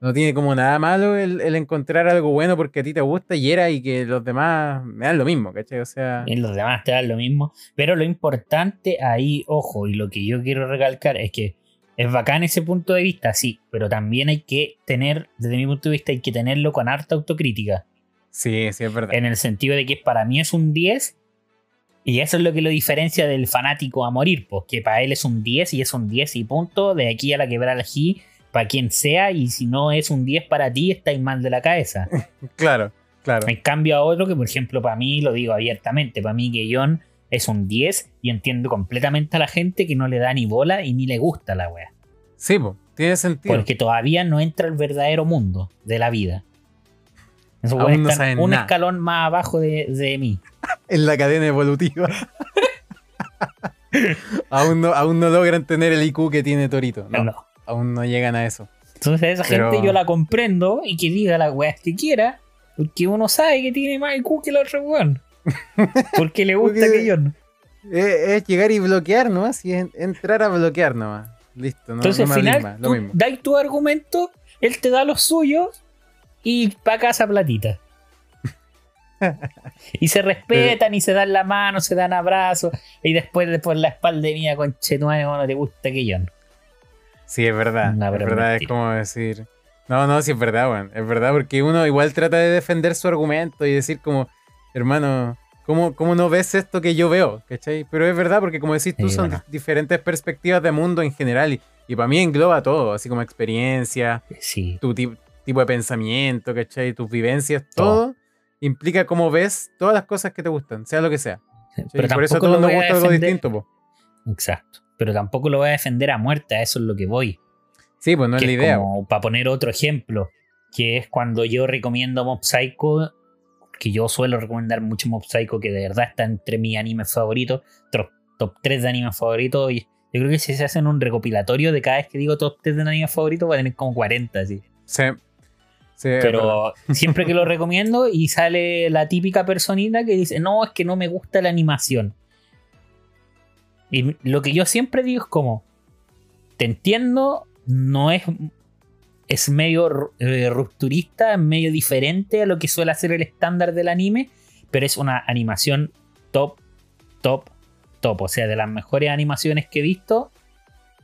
Speaker 2: no tiene como nada malo el, el encontrar algo bueno porque a ti te gusta y era y que los demás me dan lo mismo, ¿cachai? O sea,
Speaker 1: Y los demás te dan lo mismo. Pero lo importante ahí, ojo, y lo que yo quiero recalcar es que es bacán ese punto de vista, sí, pero también hay que tener, desde mi punto de vista, hay que tenerlo con harta autocrítica.
Speaker 2: sí, sí, es verdad.
Speaker 1: En el sentido de que para mí es un 10. Y eso es lo que lo diferencia del fanático a morir, pues que para él es un 10 y es un 10 y punto, de aquí a la quebrada G, para quien sea, y si no es un 10 para ti, estáis mal de la cabeza.
Speaker 2: Claro, claro.
Speaker 1: En cambio a otro que, por ejemplo, para mí, lo digo abiertamente, para mí que John es un 10 y entiendo completamente a la gente que no le da ni bola y ni le gusta la wea.
Speaker 2: Sí, po, tiene sentido.
Speaker 1: Porque todavía no entra el verdadero mundo de la vida. Esos
Speaker 2: Aún no
Speaker 1: un
Speaker 2: nada.
Speaker 1: escalón más abajo de, de mí.
Speaker 2: En la cadena evolutiva. aún, no, aún no logran tener el IQ que tiene Torito. No,
Speaker 1: No.
Speaker 2: Aún no llegan a eso.
Speaker 1: Entonces esa
Speaker 2: Pero-
Speaker 1: gente yo la comprendo y que diga las weas que quiera, porque uno sabe que tiene más IQ que el otro weón. Porque le gusta
Speaker 2: Porque-
Speaker 1: que John.
Speaker 2: Es, es llegar y bloquear nomás y es entrar a bloquear nomás. Listo, no,
Speaker 1: Entonces
Speaker 2: no
Speaker 1: al final
Speaker 2: abisma, lo
Speaker 1: tú
Speaker 2: mismo.
Speaker 1: dais tu argumento, él te da los suyos y pa' casa platita. y se respetan y se dan la mano, se dan abrazos y después por la espalda mía con chetuane no te gusta que John.
Speaker 2: Sí, es verdad.
Speaker 1: No,
Speaker 2: es verdad, es como decir. No, no, sí es verdad, weón. Es verdad, porque uno igual trata de defender su argumento y decir como, hermano, ¿cómo, cómo no ves esto que yo veo? ¿Cachai? Pero es verdad, porque como decís tú,
Speaker 1: Sí,
Speaker 2: son
Speaker 1: bueno.
Speaker 2: diferentes perspectivas de mundo en general. Y, y para mí engloba todo, así como experiencia,
Speaker 1: Sí.
Speaker 2: tu ti- tipo de pensamiento, ¿cachai? Tus vivencias,
Speaker 1: Todo.
Speaker 2: todo. implica cómo ves todas las cosas que te gustan, sea lo que sea.
Speaker 1: Pero
Speaker 2: por eso
Speaker 1: lo
Speaker 2: nos gusta algo distinto, po.
Speaker 1: Exacto. Pero tampoco lo voy a defender a muerte, a eso es lo que voy.
Speaker 2: Sí, pues no es la idea.
Speaker 1: como, para poner otro ejemplo, que es cuando yo recomiendo Mob Psycho, que yo suelo recomendar mucho Mob Psycho, que de verdad está entre mis animes favoritos, top, top 3 de animes favoritos. Y yo creo que si se hacen un recopilatorio de cada vez que digo top 3 de animes favoritos, va a tener como 40, así.
Speaker 2: Sí. Sí.
Speaker 1: Pero siempre que lo recomiendo y sale la típica personita que dice, no, es que no me gusta la animación. Y lo que yo siempre digo es como, te entiendo, no es, es medio eh, rupturista, es medio diferente a lo que suele hacer el estándar del anime, pero es una animación top, top, top. O sea, de las mejores animaciones que he visto,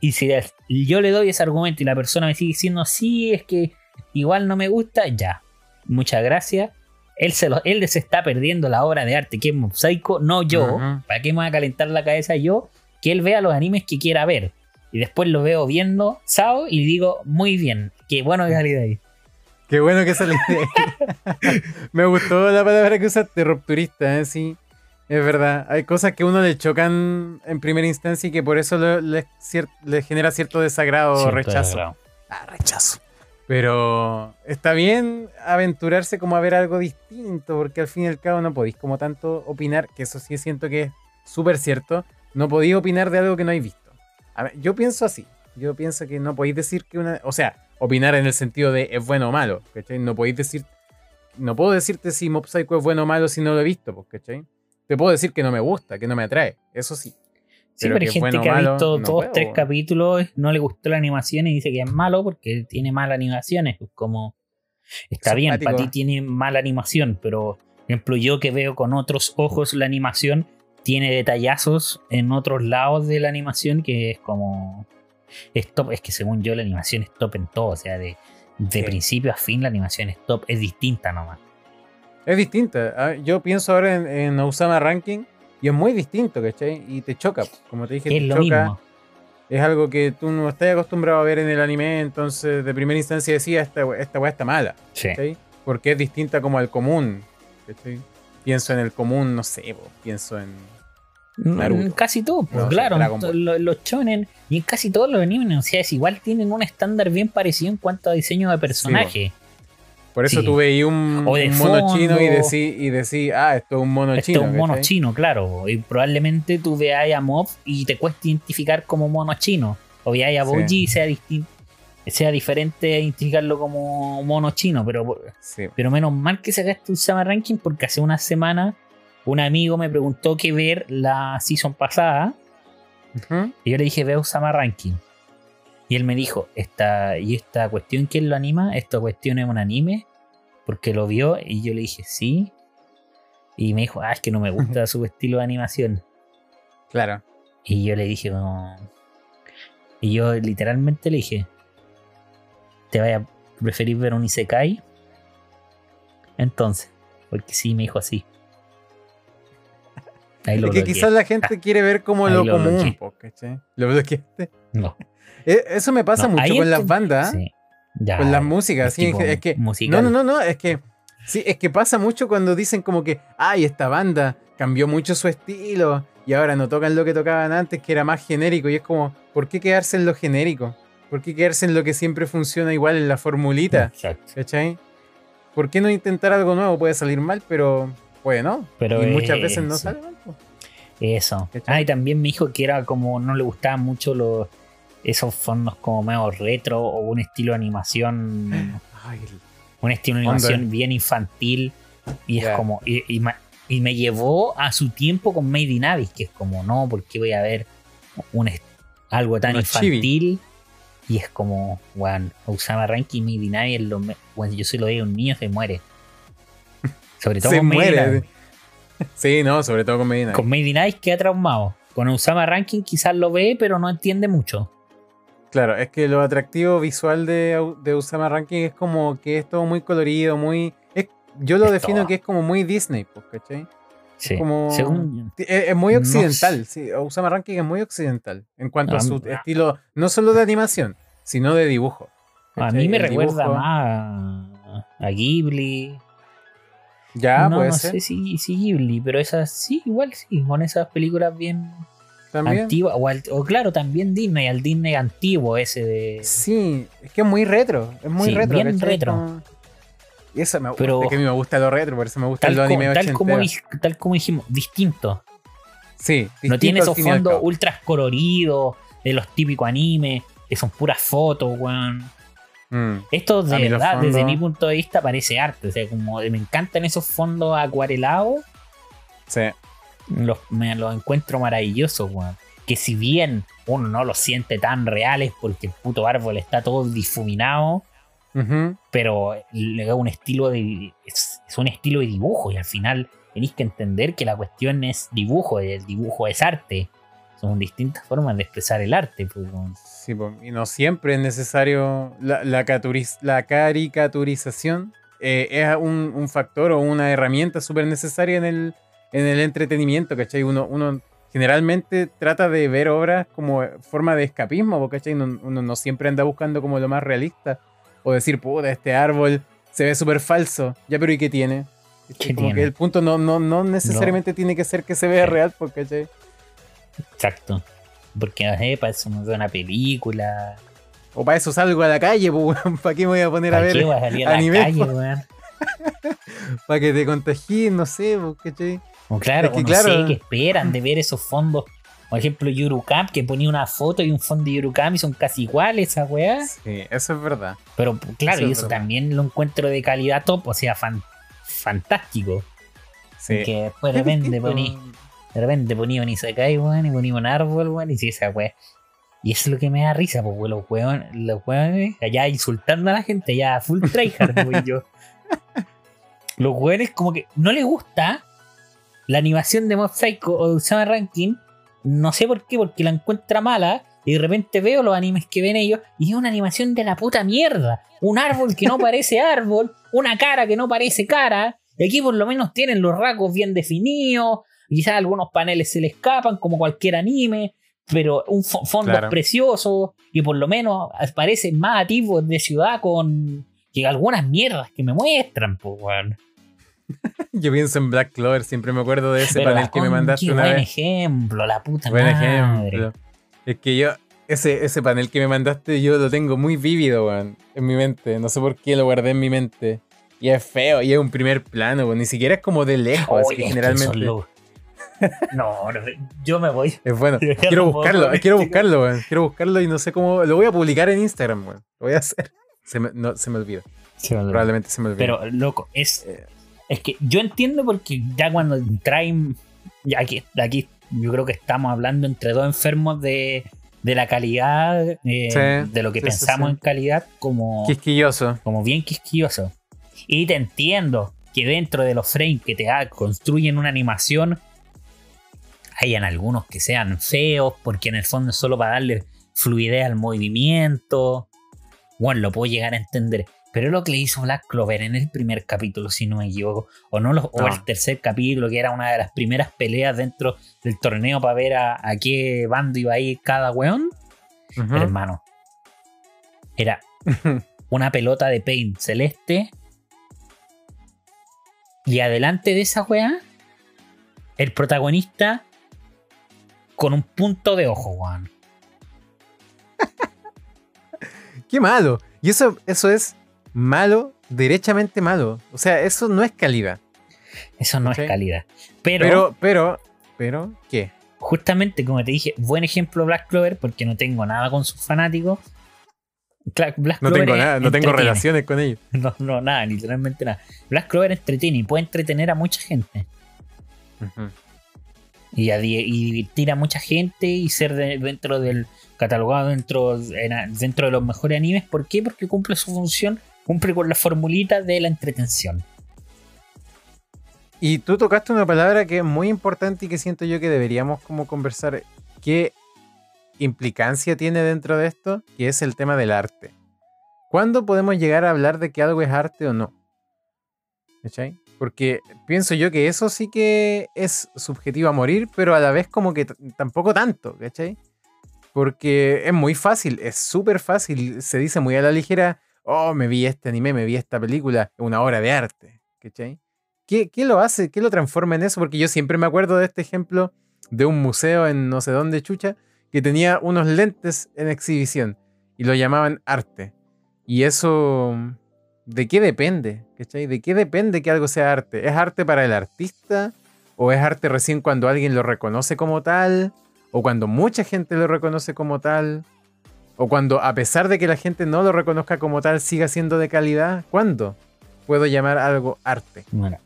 Speaker 1: Y si yo le doy ese argumento y la persona me sigue diciendo, sí, es que igual no me gusta, ya. Muchas gracias. Él se, lo, él se está perdiendo la obra de arte que es Mosaico, no yo. ¿Para qué me voy a calentar la cabeza yo? Que él vea los animes que quiera ver. Y después lo veo viendo Sao y digo, muy bien, qué bueno que salí de ahí.
Speaker 2: Qué bueno que salí de ahí. me gustó la palabra que usaste, rupturista, ¿eh? sí. Es verdad, hay cosas que uno le chocan en primera instancia y que por eso le, genera cierto desagrado o rechazo. Ah, rechazo. Pero está bien aventurarse como a ver algo distinto, porque al fin y al cabo no podéis como tanto opinar, que eso sí siento que es súper cierto, no podéis opinar de algo que no habéis visto. A ver, yo pienso así, yo pienso que no podéis decir que una... O sea, opinar en el sentido de es bueno o malo, ¿cachai? No podéis decir... No puedo decirte si Mob Psycho es bueno o malo si no lo he visto, pues, ¿cachai? Te puedo decir que no me gusta, que no me atrae, eso sí.
Speaker 1: Sí, pero, hay gente que ha visto todos tres capítulos, no le gustó la animación y dice que es malo porque tiene mala animaciones. Pues como está bien, para ti tiene mala animación, pero por ejemplo, yo que veo con otros ojos la animación, tiene detallazos en otros lados de la animación que es como. Es top, es que según yo la animación es top en todo, o sea, de, de principio a fin la animación es top, es distinta nomás.
Speaker 2: Es distinta. Ah, yo pienso ahora en, en Osama Ranking y es muy distinto, ¿cachai? Y te choca, como te dije, te choca. Es algo que tú no estás acostumbrado a ver en el anime, entonces de primera instancia decía, esta, esta weá está mala. ¿cachai? Porque es distinta como al común. ¿cachai? Pienso en el común, no sé, pienso en
Speaker 1: Naruto. Casi todo, pues claro, los, chonen y en casi todos los animes, o sea, es igual tienen un estándar bien parecido en cuanto a diseño de personaje.
Speaker 2: Por eso tú veías un, mono chino y decís, y decí, ah, esto es un mono chino. Esto
Speaker 1: es un mono chino, claro. Y probablemente tú veas a Mob y te cueste identificar como mono chino. O veas a Boji y sea distinto sea diferente identificarlo como mono chino, pero, pero menos mal que sacaste un Sama Ranking porque hace una semana un amigo me preguntó qué ver la season pasada y yo le dije veo Sama Ranking y él me dijo, esta, ¿y esta cuestión quién lo anima? ¿Esta cuestión es un anime? Porque lo vio y yo le dije, sí. Y me dijo, ah, es que no me gusta su estilo de animación.
Speaker 2: Claro.
Speaker 1: Y yo le dije, no. Y yo literalmente le dije, ¿te vaya a preferir ver un Isekai? Entonces, porque sí, me dijo así.
Speaker 2: Ahí es que quizás la gente quiere ver como lo, común, ¿Lo bloqueaste?
Speaker 1: No.
Speaker 2: Eh, eso me pasa mucho con las bandas. con las músicas. Sí, es que, no, no, no, no, es que sí, es que pasa mucho cuando dicen como que, ay, esta banda cambió mucho su estilo y ahora no tocan lo que tocaban antes, que era más genérico. Y es como, ¿por qué quedarse en lo genérico? ¿Por qué quedarse en lo que siempre funciona igual en la formulita? Exacto. ¿Cachai? ¿Por qué no intentar algo nuevo? Puede salir mal, pero bueno. Pero y muchas veces no sale mal.
Speaker 1: Eso. Ah, y también me dijo que era como no le gustaban mucho los esos fondos como medio retro o un estilo de animación. un estilo de animación bien infantil. Y es como. Y, me llevó a su tiempo con Made in Abyss, que es como, no, porque voy a ver un, algo tan infantil. Y es como, bueno, Usama Ranky Made in Abyss, lo, bueno, yo se lo digo un niño, se muere.
Speaker 2: Sobre todo con muere. Sí, no, sobre todo con Made in
Speaker 1: Con Made in queda traumado. Con Usama Ranking quizás lo ve, pero no entiende mucho.
Speaker 2: Claro, es que lo atractivo visual de, de Usama Ranking es como que es todo muy colorido, muy. yo lo defino que es como muy Disney, pues, ¿cachai? Sí. Como, es, muy occidental. Sí, Usama Ranking es muy occidental en cuanto a su estilo, no solo de animación, sino de dibujo.
Speaker 1: A mí me recuerda más a Ghibli.
Speaker 2: Ya,
Speaker 1: no,
Speaker 2: puede
Speaker 1: no sé si, si Ghibli, pero esas sí, igual sí, con esas películas bien Antigua, o, claro, también Disney, el Disney antiguo ese de.
Speaker 2: Sí, es que es muy retro. Es muy retro.
Speaker 1: Bien retro.
Speaker 2: Y eso me, Pero, es que a mí me gusta lo retro, por eso me gusta el anime
Speaker 1: tal como, tal como dijimos, distinto.
Speaker 2: Sí,
Speaker 1: distinto No tiene esos fondos ultra coloridos de los típicos animes, que son puras fotos, weón. Mm. Esto de verdad, desde mi punto de vista, parece arte. O sea, como me encantan esos fondos acuarelados.
Speaker 2: Sí
Speaker 1: los, me los encuentro maravillosos, weón. Que si bien uno no los siente tan reales porque el puto árbol está todo difuminado, pero le da un estilo de. Es, un estilo de dibujo y al final tenéis que entender que la cuestión es dibujo, el dibujo es arte. son distintas formas de expresar el arte. Pues,
Speaker 2: sí, y no siempre es necesario la, la, la caricaturización. Eh, es un, un, factor o una herramienta súper necesaria en el, en el entretenimiento, ¿cachai? Uno, uno generalmente trata de ver obras como forma de escapismo, ¿cachai? Uno, uno no siempre anda buscando como lo más realista. O decir, puta, este árbol se ve súper falso. Ya, pero ¿y qué tiene? como que el punto no, no, no necesariamente tiene que ser que se vea real, ¿cachai?
Speaker 1: Exacto. Porque eh, para eso me veo una película.
Speaker 2: O para eso salgo a la calle, pues, ¿para qué me voy a poner a ver?
Speaker 1: Qué voy a salir a, la calle, weón?
Speaker 2: para que te contagies, no sé, ¿cachai?
Speaker 1: O claro, que, claro, sé que esperan de ver esos fondos. Por ejemplo, Yurucam, que ponía una foto y un fondo de Yurucam y son casi iguales esa weá.
Speaker 2: Sí, eso es verdad.
Speaker 1: Pero claro, y eso también lo encuentro de calidad top, o sea, fantástico. Sí. Que después de repente poní, de repente ponía un Isekai, weón, y ponía un árbol, weón, y si esa weá. Y eso es lo que me da risa, pues, los weones, los weones, allá insultando a la gente, ya full tryhard, weón, yo. Los weones como que no les gusta la animación de Mob Psycho o de Usama Ranking, no sé por qué, porque la encuentra mala, y de repente veo los animes que ven ellos, y es una animación de la puta mierda. Un árbol que no parece árbol, una cara que no parece cara, y aquí por lo menos tienen los rasgos bien definidos, quizás algunos paneles se le escapan, como cualquier anime, pero un fondo precioso, y por lo menos parece más activo de ciudad con que algunas mierdas que me muestran, pues, weón.
Speaker 2: Yo pienso en Black Clover, siempre me acuerdo de ese panel que me mandaste una buen
Speaker 1: ejemplo, la puta buen ejemplo.
Speaker 2: Es que yo, ese, ese panel que me mandaste, yo lo tengo muy vívido, weón, en mi mente. No sé por qué lo guardé en mi mente. Y es feo, y es un primer plano, weón. Ni siquiera es como de lejos, así que generalmente.
Speaker 1: No, yo me voy.
Speaker 2: Es bueno. Quiero buscarlo, quiero buscarlo, weón. Quiero buscarlo y no sé cómo. Lo voy a publicar en Instagram, weón. Lo voy a hacer. Se me, no, se me olvida. Probablemente se me olvida.
Speaker 1: Pero, loco, es. Eh, es que yo entiendo porque ya cuando traen. Ya aquí, aquí yo creo que estamos hablando entre dos enfermos de, de la calidad, eh, de lo que pensamos en calidad, como.
Speaker 2: Quisquilloso.
Speaker 1: Como bien quisquilloso. Y te entiendo que dentro de los frames que te construyen una animación, hayan algunos que sean feos, porque en el fondo es solo para darle fluidez al movimiento. Bueno, lo puedo llegar a entender. Pero lo que le hizo Black Clover en el primer capítulo, si no me equivoco, o no, o el tercer capítulo, que era una de las primeras peleas dentro del torneo para ver a, qué bando iba a ir cada weón. hermano, era una pelota de paint celeste. Y adelante de esa weá, el protagonista con un punto de ojo, weón.
Speaker 2: Qué malo. Y eso, eso es malo, derechamente malo. O sea, eso no es calidad.
Speaker 1: Eso no es calidad. Pero,
Speaker 2: pero, pero, pero, ¿qué?
Speaker 1: Justamente, como te dije, buen ejemplo Black Clover, porque no tengo nada con sus fanáticos.
Speaker 2: Black no tengo nada, no tengo relaciones con ellos.
Speaker 1: No, no, nada, literalmente nada. Black Clover entretiene y puede entretener a mucha gente. a, y, divertir a mucha gente y ser dentro del catalogado dentro, dentro de los mejores animes. ¿Por qué? Porque cumple su función cumple con la formulita de la entretención.
Speaker 2: Y tú tocaste una palabra que es muy importante y que siento yo que deberíamos como conversar. ¿Qué implicancia tiene dentro de esto? Que es el tema del arte. ¿Cuándo podemos llegar a hablar de que algo es arte o no? ¿Cachai? Porque pienso yo que eso sí que es subjetivo a morir, pero a la vez como que tampoco tanto, ¿cachai? Porque es muy fácil, es súper fácil, se dice muy a la ligera, oh, me vi este anime, me vi esta película, una obra de arte, ¿cachai? ¿Qué, ¿Qué lo hace? ¿Qué lo transforma en eso? Porque yo siempre me acuerdo de este ejemplo de un museo en no sé dónde, chucha, que tenía unos lentes en exhibición y lo llamaban arte. Y eso, ¿de qué depende? ¿Cachai? ¿De qué depende que algo sea arte? ¿Es arte para el artista? ¿O es arte recién cuando alguien lo reconoce como tal? ¿O cuando mucha gente lo reconoce como tal? O cuando, a pesar de que la gente no lo reconozca como tal, siga siendo de calidad, ¿cuándo puedo llamar algo arte?
Speaker 1: Bueno,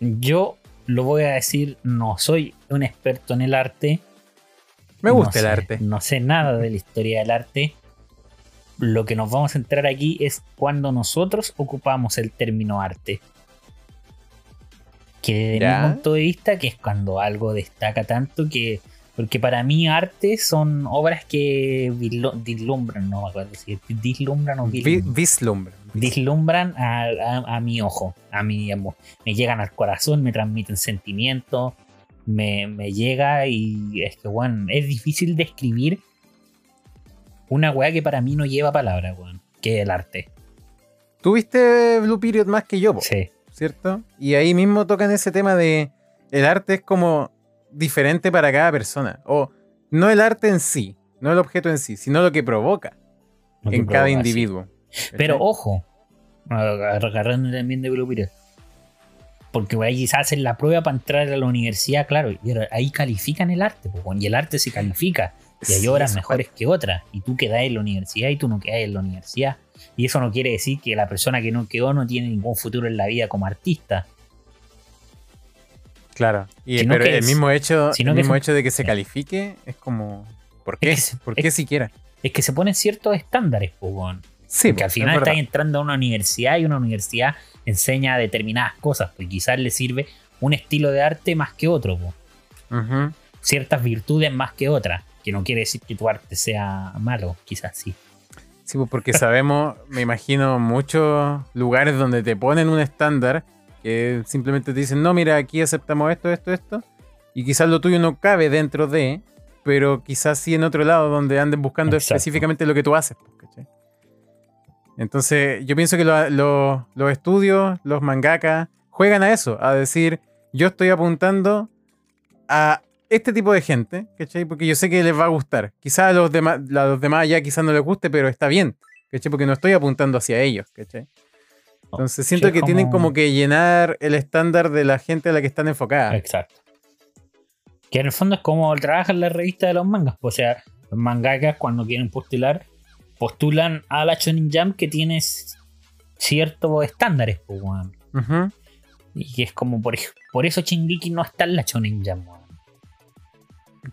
Speaker 1: yo lo voy a decir, no soy un experto en el arte.
Speaker 2: Me gusta el arte.
Speaker 1: No sé nada de la historia del arte. Lo que nos vamos a centrar aquí es cuando nosotros ocupamos el término arte. Que desde mi punto de vista, que es cuando algo destaca tanto que Porque para mí arte son obras que vislu- vislumbran, no me acuerdo si es vislumbran o
Speaker 2: Vi-
Speaker 1: vislumbran.
Speaker 2: Vislumbra.
Speaker 1: Vislumbran a, a- a mi ojo, a mi emo- me llegan al corazón, me transmiten sentimientos, me, me llega y es que, weón, es difícil describir una weá que para mí no lleva palabras, weón, que es el arte.
Speaker 2: Tuviste Blue Period más que yo, po,
Speaker 1: Sí,
Speaker 2: ¿cierto? Y ahí mismo tocan ese tema de el arte es como diferente para cada persona. O no el arte en sí, no el objeto en sí, sino lo que provoca
Speaker 1: lo que
Speaker 2: en cada
Speaker 1: sí.
Speaker 2: individuo.
Speaker 1: Pero ojo, agarrando también de Blue Period. Porque ahí quizás hacen la prueba para entrar a la universidad, claro, y ahí califican el arte, y el arte se califica. Y hay obras mejores que otras. Y tú quedás en la universidad y tú no quedás en la universidad. Y eso no quiere decir que la persona que no quedó no tiene ningún futuro en la vida como artista.
Speaker 2: Claro. Y,
Speaker 1: Sino
Speaker 2: pero el
Speaker 1: es-
Speaker 2: mismo hecho, el mismo
Speaker 1: es-
Speaker 2: hecho de que se
Speaker 1: sí.
Speaker 2: califique es como. ¿Por qué?
Speaker 1: que
Speaker 2: ¿Por
Speaker 1: es-
Speaker 2: qué siquiera?
Speaker 1: Es que se ponen ciertos estándares, weón.
Speaker 2: Sí,
Speaker 1: Porque
Speaker 2: po,
Speaker 1: al
Speaker 2: es
Speaker 1: final estás entrando a una universidad y una universidad enseña determinadas cosas. Pues quizás le sirve un estilo de arte más que otro, ciertas virtudes más que otras. Que no quiere decir que tu arte sea malo, quizás sí.
Speaker 2: Sí, pues porque sabemos, me imagino, muchos lugares donde te ponen un estándar que simplemente te dicen, no, mira, aquí aceptamos esto, esto, esto. Y quizás lo tuyo no cabe dentro de, pero quizás sí en otro lado donde anden buscando
Speaker 1: Exacto.
Speaker 2: específicamente lo que tú haces. pues, ¿cachai? Entonces, yo pienso que lo- lo- los estudios, los mangakas, juegan a eso, a decir, yo estoy apuntando a este tipo de gente, ¿cachai? Porque yo sé que les va a gustar. Quizás a los demás, a los demás ya quizás no les guste, pero está bien, ¿cachai? Porque no estoy apuntando hacia ellos, ¿cachai? Entonces siento
Speaker 1: Sí,
Speaker 2: que tienen
Speaker 1: como-
Speaker 2: que llenar el estándar de la gente a la que están enfocadas.
Speaker 1: Exacto. Que en el fondo es como trabajan la revista de los mangas. O sea, los mangakas cuando quieren postular, postulan a la Shonen Jump que tiene ciertos estándares, pues. Y que es como por, por eso Shingeki no está en la Shonen Jump.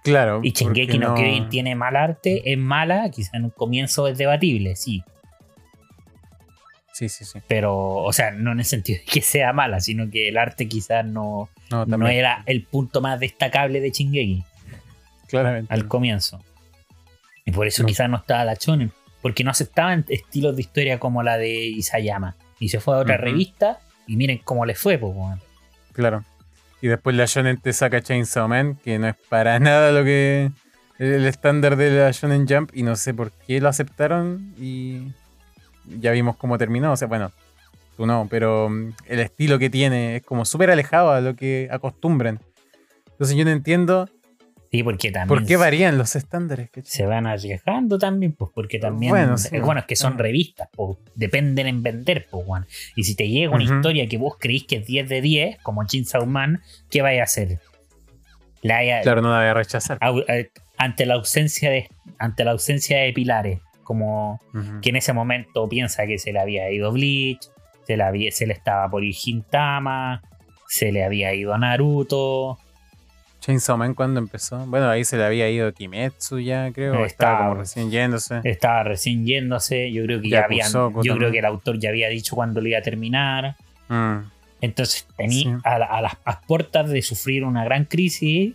Speaker 2: Claro.
Speaker 1: Y Shingeki no Kyojin tiene mal arte, es mala, quizá en un comienzo es debatible, sí.
Speaker 2: Sí, sí, sí.
Speaker 1: Pero, o sea, no en el sentido de que sea mala, sino que el arte quizás no,
Speaker 2: No,
Speaker 1: era el punto más destacable de Shingeki
Speaker 2: Claramente.
Speaker 1: al comienzo. Y por eso quizás no estaba la Shonen, porque no aceptaban estilos de historia como la de Isayama. Y se fue a otra revista y miren cómo le fue, pues.
Speaker 2: Claro. Y después la Shonen te saca Chainsaw Man, que no es para nada lo que el estándar de la Shonen Jump, y no sé por qué lo aceptaron y ya vimos cómo terminó. O sea, bueno, tú no, pero mm, el estilo que tiene es como súper alejado a lo que acostumbran. Entonces yo no entiendo
Speaker 1: Sí, porque también
Speaker 2: por qué varían los estándares.
Speaker 1: se van arriesgando también, pues porque también.
Speaker 2: Bueno, sí.
Speaker 1: bueno, es que son revistas, pues dependen en vender, pues, weón. Y si te llega una historia que vos creís que es 10 de 10, como Chainsaw Man, ¿qué vais a hacer? La
Speaker 2: Claro, no la voy a rechazar.
Speaker 1: eh, ante la ausencia de ante la ausencia de pilares como
Speaker 2: Ujú.
Speaker 1: que en ese momento piensa que se le había ido Bleach se le, había- se le estaba por ir Gintama se le había ido a Naruto
Speaker 2: Chainsaw Man cuando empezó. Bueno, ahí se le había ido Kimetsu ya, creo.
Speaker 1: Estaba-
Speaker 2: Estaba como recién yéndose.
Speaker 1: estaba recién yéndose yo creo que ya habían
Speaker 2: Yakusoku
Speaker 1: yo creo que el autor ya había dicho cuándo lo iba a terminar
Speaker 2: Mm.
Speaker 1: entonces tení
Speaker 2: Sí.
Speaker 1: a, la- a las a puertas de sufrir una gran crisis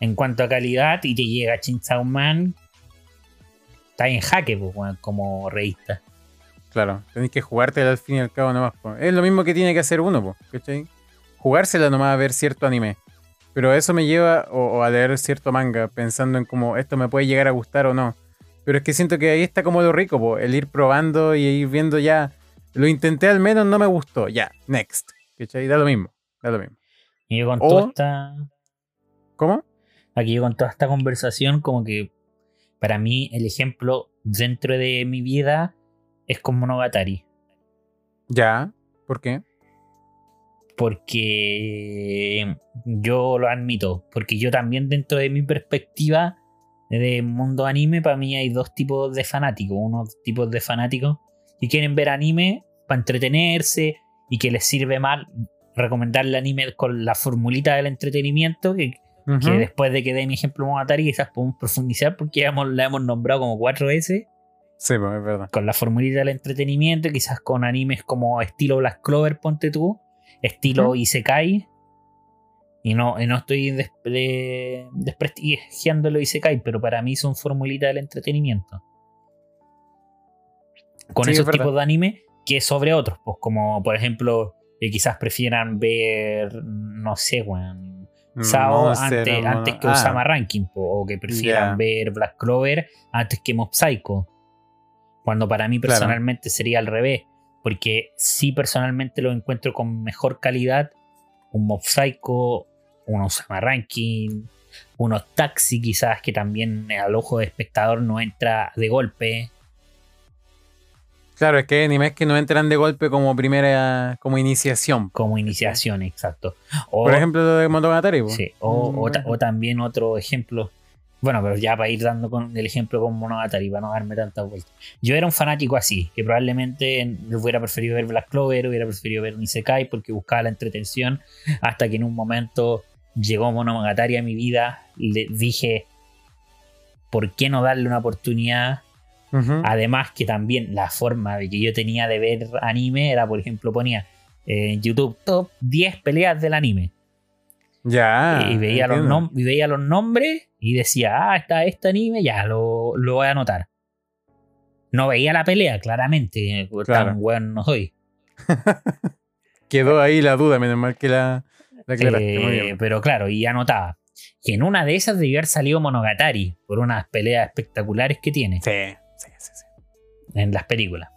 Speaker 1: en cuanto a calidad y te llega Chainsaw Man está en jaque pues, como revista
Speaker 2: Claro, tenéis que jugártela al fin y al cabo nomás. po. Es lo mismo que tiene que hacer uno, po, ¿cachai? Jugársela nomás a ver cierto anime. Pero eso me lleva o, o a leer cierto manga pensando en cómo esto me puede llegar a gustar o no. Pero es que siento que ahí está como lo rico, po, el ir probando y ir viendo ya. Lo intenté al menos, no me gustó. Ya, next. ¿Cachai? Da lo mismo. Da lo mismo.
Speaker 1: y yo con
Speaker 2: O-
Speaker 1: toda esta
Speaker 2: ¿Cómo?
Speaker 1: aquí yo con toda esta conversación como que para mí el ejemplo dentro de mi vida es como Monogatari
Speaker 2: Ya. ¿Por qué?
Speaker 1: Porque yo lo admito porque yo también dentro de mi perspectiva de mundo anime para mí hay dos tipos de fanáticos unos tipos de fanáticos que quieren ver anime para entretenerse y que les sirve mal recomendarle anime con la formulita del entretenimiento que después de que dé mi ejemplo Monogatari quizás podemos profundizar porque ya hemos- la hemos nombrado como cuatro veces
Speaker 2: Sí, pues es verdad.
Speaker 1: con la formulita del entretenimiento quizás con animes como estilo Black Clover ponte tú estilo
Speaker 2: Ujú.
Speaker 1: Isekai Y no, y no estoy des- de- desprestigiando lo Isekai, pero para mí son formulitas del entretenimiento. Con
Speaker 2: Sí, es
Speaker 1: esos tipos de anime que sobre otros, pues como por ejemplo, que quizás prefieran ver, no sé, weón, Sao antes, que
Speaker 2: ah,
Speaker 1: Osama Ranking, o que prefieran ver Black Clover antes que Mob Psycho. Cuando para mí
Speaker 2: Claro.
Speaker 1: personalmente sería al revés, porque sí personalmente lo encuentro con mejor calidad un Mob Psycho, un Osama Ranking, unos Taxi quizás que también al ojo de espectador no entra de golpe.
Speaker 2: Claro, es que hay animes que no entran de golpe como primera, como iniciación.
Speaker 1: Como iniciación, exacto. O,
Speaker 2: Por ejemplo, lo de Monogatari.
Speaker 1: Sí, o,
Speaker 2: Mm,
Speaker 1: o también otro ejemplo. Bueno, pero ya para ir dando con el ejemplo con Monogatari, para no darme tantas vueltas. Yo era un fanático así, que probablemente hubiera preferido ver Black Clover, hubiera preferido ver Nisekai porque buscaba la entretención, hasta que en un momento llegó Monogatari a mi vida, le dije, ¿por qué no darle una oportunidad? Además que también la forma de que yo tenía de ver anime era, por ejemplo, ponía eh, en YouTube top 10 peleas del anime
Speaker 2: Ya.
Speaker 1: y, veía los nom- y veía los nombres y decía, ah, está este anime, ya lo, lo voy a anotar. No veía la pelea, claramente, porque
Speaker 2: Claro.
Speaker 1: tan weón no soy.
Speaker 2: Quedó ahí la duda, menos mal que la, la aclaraste. Muy
Speaker 1: Eh,
Speaker 2: bien.
Speaker 1: pero claro, y anotaba. Que en una de esas debió haber salido Monogatari, por unas peleas espectaculares que tiene
Speaker 2: Sí, sí, sí, sí.
Speaker 1: en las películas.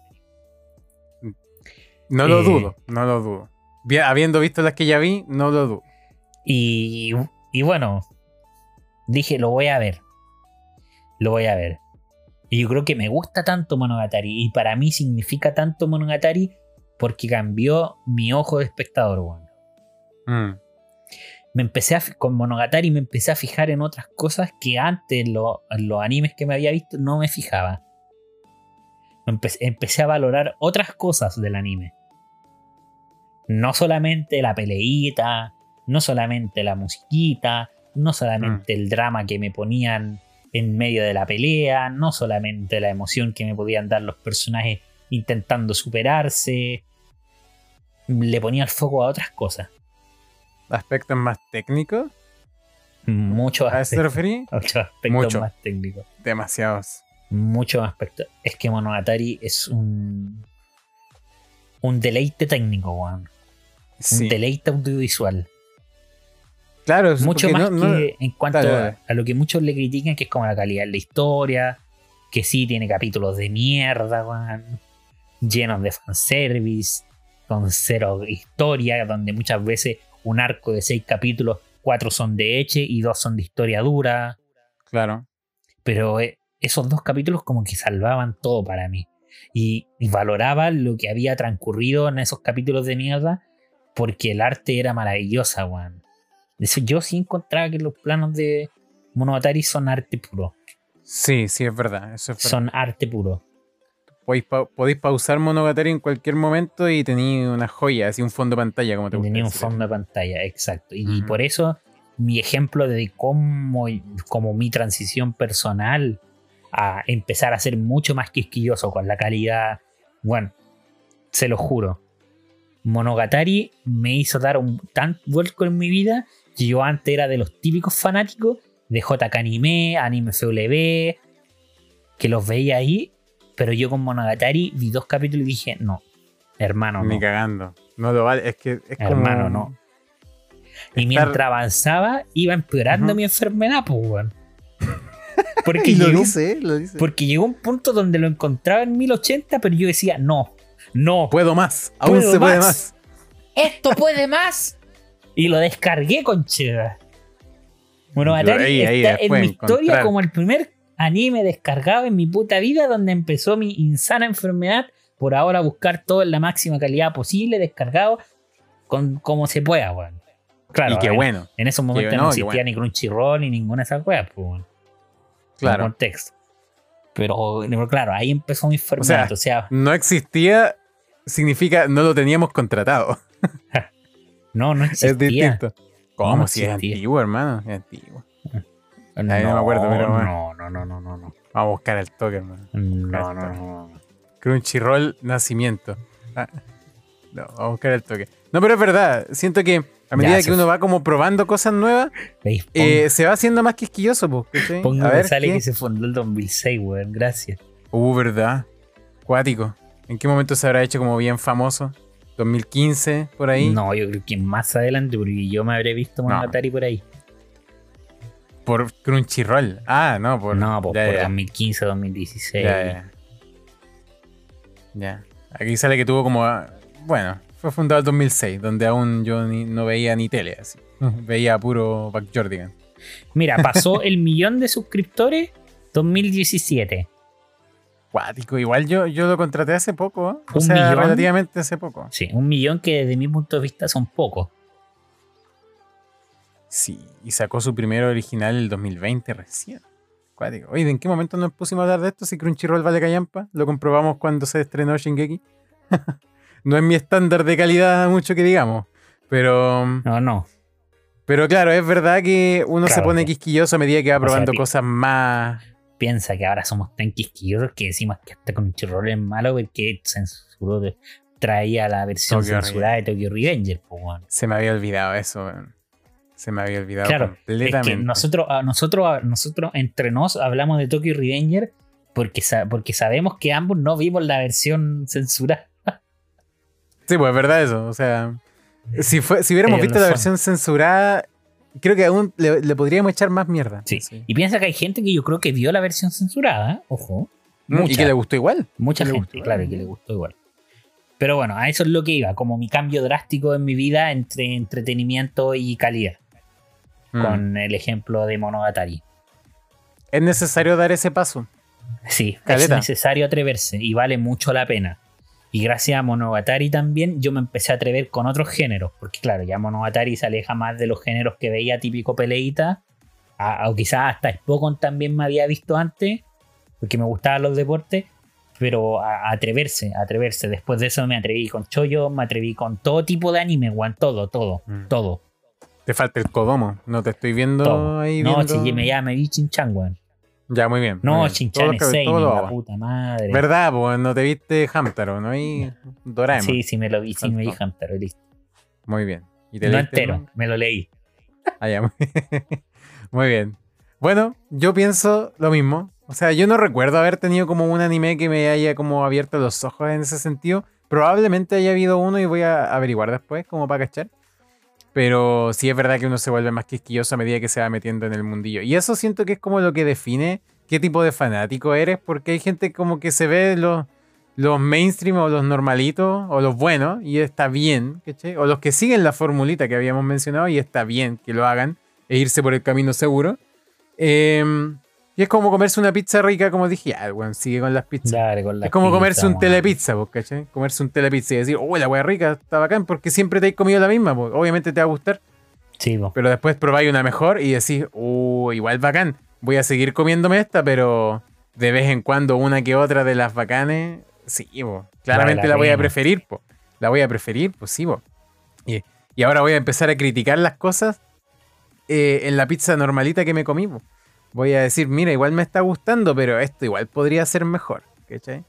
Speaker 2: No lo
Speaker 1: Eh,
Speaker 2: dudo, no lo dudo. Bien, habiendo visto las que ya vi, no lo dudo.
Speaker 1: Y, y bueno, dije, lo voy a ver. Lo voy a ver. Y yo creo que me gusta tanto Monogatari. Y para mí significa tanto Monogatari porque cambió mi ojo de espectador, weón.
Speaker 2: Mm.
Speaker 1: Me empecé a, con Monogatari me empecé a fijar en otras cosas que antes en, lo- los animes que me había visto no me fijaba. Empecé, empecé a valorar otras cosas del anime. No solamente la peleita, no solamente la musiquita, no solamente el drama que me ponían en medio de la pelea, no solamente la emoción que me podían dar los personajes intentando superarse. Le ponía el foco a otras cosas.
Speaker 2: ¿Aspectos más técnicos?
Speaker 1: Muchos
Speaker 2: ¿A eso te
Speaker 1: aspectos, muchos aspectos
Speaker 2: Mucho.
Speaker 1: más técnicos.
Speaker 2: Demasiados.
Speaker 1: Muchos aspectos. Es que Monogatari es un. Un deleite técnico, weón.
Speaker 2: Sí.
Speaker 1: Un deleite audiovisual.
Speaker 2: Claro,
Speaker 1: Mucho más
Speaker 2: no- no-
Speaker 1: que en cuanto a- lo que muchos le critican, que es como la calidad de la historia, que sí tiene capítulos de mierda, weón, llenos de fanservice, con cero historia, donde muchas veces un arco de seis capítulos, cuatro son de Eche y dos son de historia dura.
Speaker 2: Claro.
Speaker 1: Pero eh, esos dos capítulos como que salvaban todo para mí. Y, y valoraba lo que había transcurrido en esos capítulos de mierda porque el arte era maravillosa, weón. Eso yo sí encontraba que los planos de Monogatari son arte puro.
Speaker 2: Sí, sí, es verdad. Eso es verdad.
Speaker 1: Son arte puro.
Speaker 2: Podéis, pa- podéis pausar Monogatari en cualquier momento y tenéis una joya, así un fondo de pantalla, como te gusta
Speaker 1: Tenía un fondo de pantalla, exacto. Y por eso mi ejemplo de cómo, como mi transición personal a empezar a ser mucho más quisquilloso con la calidad, bueno, se lo juro. Monogatari me hizo dar un tan vuelco en mi vida que yo antes era de los típicos fanáticos de JK Anime, Anime FLB, que los veía ahí, pero yo con Monogatari vi dos capítulos y dije, no, hermano,
Speaker 2: Ni
Speaker 1: no.
Speaker 2: cagando. No lo vale. Es que es como.
Speaker 1: Hermano, no. Y
Speaker 2: Estar-
Speaker 1: mientras avanzaba, iba empeorando mi enfermedad, pues, weón. Porque
Speaker 2: Y lo
Speaker 1: llegó,
Speaker 2: dice, lo dice.
Speaker 1: porque llegó un punto donde lo encontraba en 1080, pero yo decía, no, no,
Speaker 2: Puedo más. Aún
Speaker 1: Puedo
Speaker 2: se puede
Speaker 1: más. esto puede más. Y lo descargué con cheda. Bueno, Atari
Speaker 2: ahí- ahí
Speaker 1: está en mi historia
Speaker 2: encontrar.
Speaker 1: como el primer anime descargado en mi puta vida, donde empezó mi insana enfermedad. Por ahora buscar todo en la máxima calidad posible, descargado, con como se pueda, weón. Claro,
Speaker 2: y qué
Speaker 1: en-
Speaker 2: bueno.
Speaker 1: En esos momentos
Speaker 2: no,
Speaker 1: existía
Speaker 2: bueno.
Speaker 1: ni Crunchyroll ni ninguna de esas weas, pues, weón.
Speaker 2: Claro.
Speaker 1: En contexto. Pero, pero claro, ahí empezó mi enfermedad. O sea,
Speaker 2: No existía, significa no lo teníamos contratado.
Speaker 1: no, no
Speaker 2: Es
Speaker 1: existía.
Speaker 2: distinto. ¿Cómo?
Speaker 1: No
Speaker 2: si es antiguo, hermano. Es antiguo.
Speaker 1: No,
Speaker 2: Ahí no me acuerdo, pero bueno.
Speaker 1: no, no, no, no, no, no.
Speaker 2: Vamos a buscar el toque, hermano.
Speaker 1: No, no, no.
Speaker 2: Crunchyroll Nacimiento. Ah, No, vamos a buscar el toque. No, pero es verdad. Siento que a medida
Speaker 1: Ya,
Speaker 2: que uno va como probando cosas nuevas, eh, se va haciendo más quisquilloso. ¿cachai?
Speaker 1: Pongo
Speaker 2: A ver,
Speaker 1: sale
Speaker 2: ¿qué?
Speaker 1: que se fundó el 2006, weón. Gracias.
Speaker 2: Uh, verdad. Cuático. ¿En qué momento se habrá hecho como bien famoso? 2015, por ahí.
Speaker 1: No, yo creo que más adelante, porque yo me habré visto
Speaker 2: No.
Speaker 1: Monogatari por ahí.
Speaker 2: Por Crunchyroll. Ah, no, por.
Speaker 1: no, pues
Speaker 2: ya,
Speaker 1: por
Speaker 2: ya,
Speaker 1: 2015, 2016.
Speaker 2: ya. Aquí sale que tuvo como. ah, Bueno, fue fundado en 2006, donde aún yo ni- no veía ni tele así. Veía puro Backjordigan.
Speaker 1: Mira, pasó el millón de suscriptores 2017.
Speaker 2: Cuático. Igual yo, yo lo contraté hace poco. ¿eh? O
Speaker 1: ¿Un
Speaker 2: sea,
Speaker 1: millón?
Speaker 2: relativamente hace poco.
Speaker 1: Sí, un millón que desde mi punto de vista son pocos.
Speaker 2: Sí, y sacó su primer original el 2020 recién. Cuático. Oye, ¿en qué momento nos pusimos a hablar de esto? Si Crunchyroll vale callampa. Lo comprobamos cuando se estrenó Shingeki. no es mi estándar de calidad mucho que digamos. Pero,
Speaker 1: No, no.
Speaker 2: pero claro, es verdad que uno se pone quisquilloso a medida que va
Speaker 1: O sea,
Speaker 2: probando cosas más...
Speaker 1: Piensa que ahora somos tan quisquillosos que decimos que hasta con Crunchyroll es malo porque censuró, de- traía la versión
Speaker 2: Tokyo
Speaker 1: censurada de Tokyo Revenger. pues.
Speaker 2: Se me había olvidado eso. Se me había olvidado
Speaker 1: Claro, Es
Speaker 2: completamente.
Speaker 1: que nosotros, a- nosotros, a- nosotros entre nos hablamos de Tokyo Revenger porque, porque sabemos que ambos no vimos la versión censurada.
Speaker 2: Sí, pues es verdad eso. O sea, si, fue, si hubiéramos
Speaker 1: Ellos
Speaker 2: visto la
Speaker 1: son.
Speaker 2: versión censurada, creo que aún le, le podríamos echar más mierda.
Speaker 1: Sí. Y piensa que hay gente que yo creo que vio la versión censurada, ojo.
Speaker 2: Mm, Y
Speaker 1: Mucha.
Speaker 2: que le gustó igual.
Speaker 1: Mucha gente,
Speaker 2: gustó,
Speaker 1: claro,
Speaker 2: ¿no?
Speaker 1: que le gustó igual. Pero bueno, a eso es lo que iba, como mi cambio drástico en mi vida entre entretenimiento y calidad,
Speaker 2: Mm.
Speaker 1: con el ejemplo de Monogatari.
Speaker 2: Es necesario dar ese paso.
Speaker 1: Sí, es necesario atreverse y vale mucho la pena. Y gracias a Monogatari también yo me empecé a atrever con otros géneros, porque claro, ya Monogatari se aleja más de los géneros que veía típico peleita, a- o quizás hasta Spokon también me había visto antes, porque me gustaban los deportes, pero a, a atreverse, a atreverse. Después de eso me atreví con Choyo, me atreví con todo tipo de anime, weón, todo, todo,
Speaker 2: Mm.
Speaker 1: todo,
Speaker 2: Te falta el Kodomo. No te estoy viendo
Speaker 1: todo.
Speaker 2: ahí.
Speaker 1: No,
Speaker 2: viendo-
Speaker 1: si me, ya me vi Chinchan, weón.
Speaker 2: Ya, muy bien.
Speaker 1: No,
Speaker 2: bien. Todo
Speaker 1: es Seinen, la puta madre.
Speaker 2: ¿Verdad? Pues no te viste Hamtaro, ¿no? hay Doraemon.
Speaker 1: Sí, sí, me lo vi, sí, me vi. Hunter, listo.
Speaker 2: Muy bien. ¿Y te
Speaker 1: No entero, me lo leí.
Speaker 2: Ah, ya, muy- Muy bien. Bueno, yo pienso lo mismo. O sea, yo no recuerdo haber tenido como un anime que me haya como abierto los ojos en ese sentido. Probablemente haya habido uno y voy a averiguar después, como para cachar. Pero sí es verdad que uno se vuelve más quisquilloso a medida que se va metiendo en el mundillo. Y eso siento que es como lo que define qué tipo de fanático eres, porque hay gente como que se ve los, los mainstream o los normalitos o los buenos y está bien, ¿cachai? O los que siguen la formulita que habíamos mencionado y está bien que lo hagan e irse por el camino seguro. Em, y es como comerse una pizza rica, como dije, ya, weón, sigue con las pizzas.
Speaker 1: Dale, con la
Speaker 2: es como
Speaker 1: pizza,
Speaker 2: comerse un telepizza, pues, ¿cachai? Comerse un telepizza y decir, oh, la weá rica, está bacán, porque siempre te has comido la misma, pues, obviamente te va a gustar,
Speaker 1: Sí, po.
Speaker 2: pero después probáis una mejor y decís, oh, igual bacán, voy a seguir comiéndome esta, pero de vez en cuando una que otra de las bacanes, sí, po, claramente
Speaker 1: la
Speaker 2: la voy a preferir, pues, la voy a preferir, pues sí, po. Y, y ahora voy a empezar a criticar las cosas eh, en la pizza normalita que me comí, po. Voy a decir, mira, igual me está gustando, pero esto igual podría ser mejor, ¿cachai?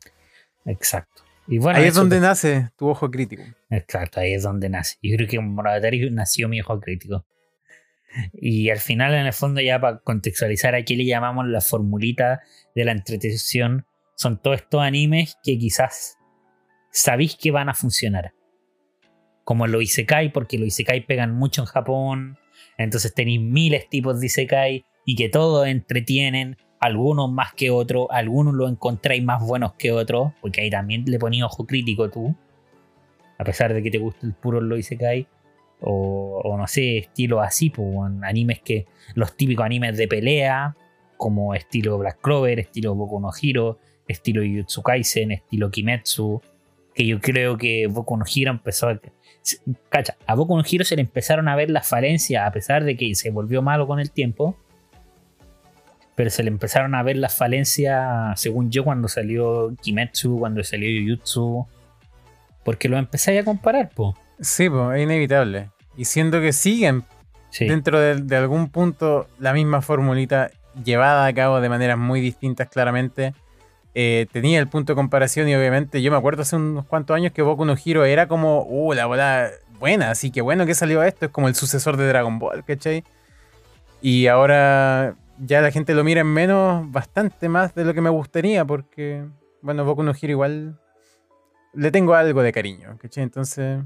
Speaker 1: Exacto. Y bueno,
Speaker 2: Ahí es donde
Speaker 1: te-
Speaker 2: nace tu ojo crítico.
Speaker 1: Exacto, ahí es donde nace. Yo creo que en Monogatari nació mi hijo crítico. Y al final, en el fondo, ya para contextualizar, aquí le llamamos la formulita de la entretención. Son todos estos animes que quizás sabéis que van a funcionar. Como los Isekai, porque los Isekai pegan mucho en Japón. Entonces tenéis miles tipos de Isekai y que todos entretienen, algunos más que otros, algunos los encontráis más buenos que otros, porque ahí también le ponías ojo crítico tú a pesar de que te guste el puro lo Isekai, o, no sé, estilo así, pues, animes que, los típicos animes de pelea, como estilo Black Clover, estilo Boku no Hero, estilo Jujutsu Kaisen, estilo Kimetsu, que yo creo que Boku no Hero empezó a... Cacha, a Boku no Hero se le empezaron a ver las falencias, a pesar de que se volvió malo con el tiempo, pero se le empezaron a ver las falencias, según yo, cuando salió Kimetsu, cuando salió Jujutsu, porque lo empezáis a comparar, po.
Speaker 2: Sí, pues es inevitable. Y siendo que siguen
Speaker 1: Sí.
Speaker 2: dentro de, de algún punto la misma formulita llevada a cabo de maneras muy distintas claramente, eh, tenía el punto de comparación y obviamente yo me acuerdo hace unos cuantos años que Boku no Hero era como, uh, la bola buena, así que bueno que salió esto, es como el sucesor de Dragon Ball, ¿cachai? Y ahora ya la gente lo mira en menos, bastante más de lo que me gustaría, porque, bueno, Boku no Hero igual le tengo algo de cariño, ¿cachai? Entonces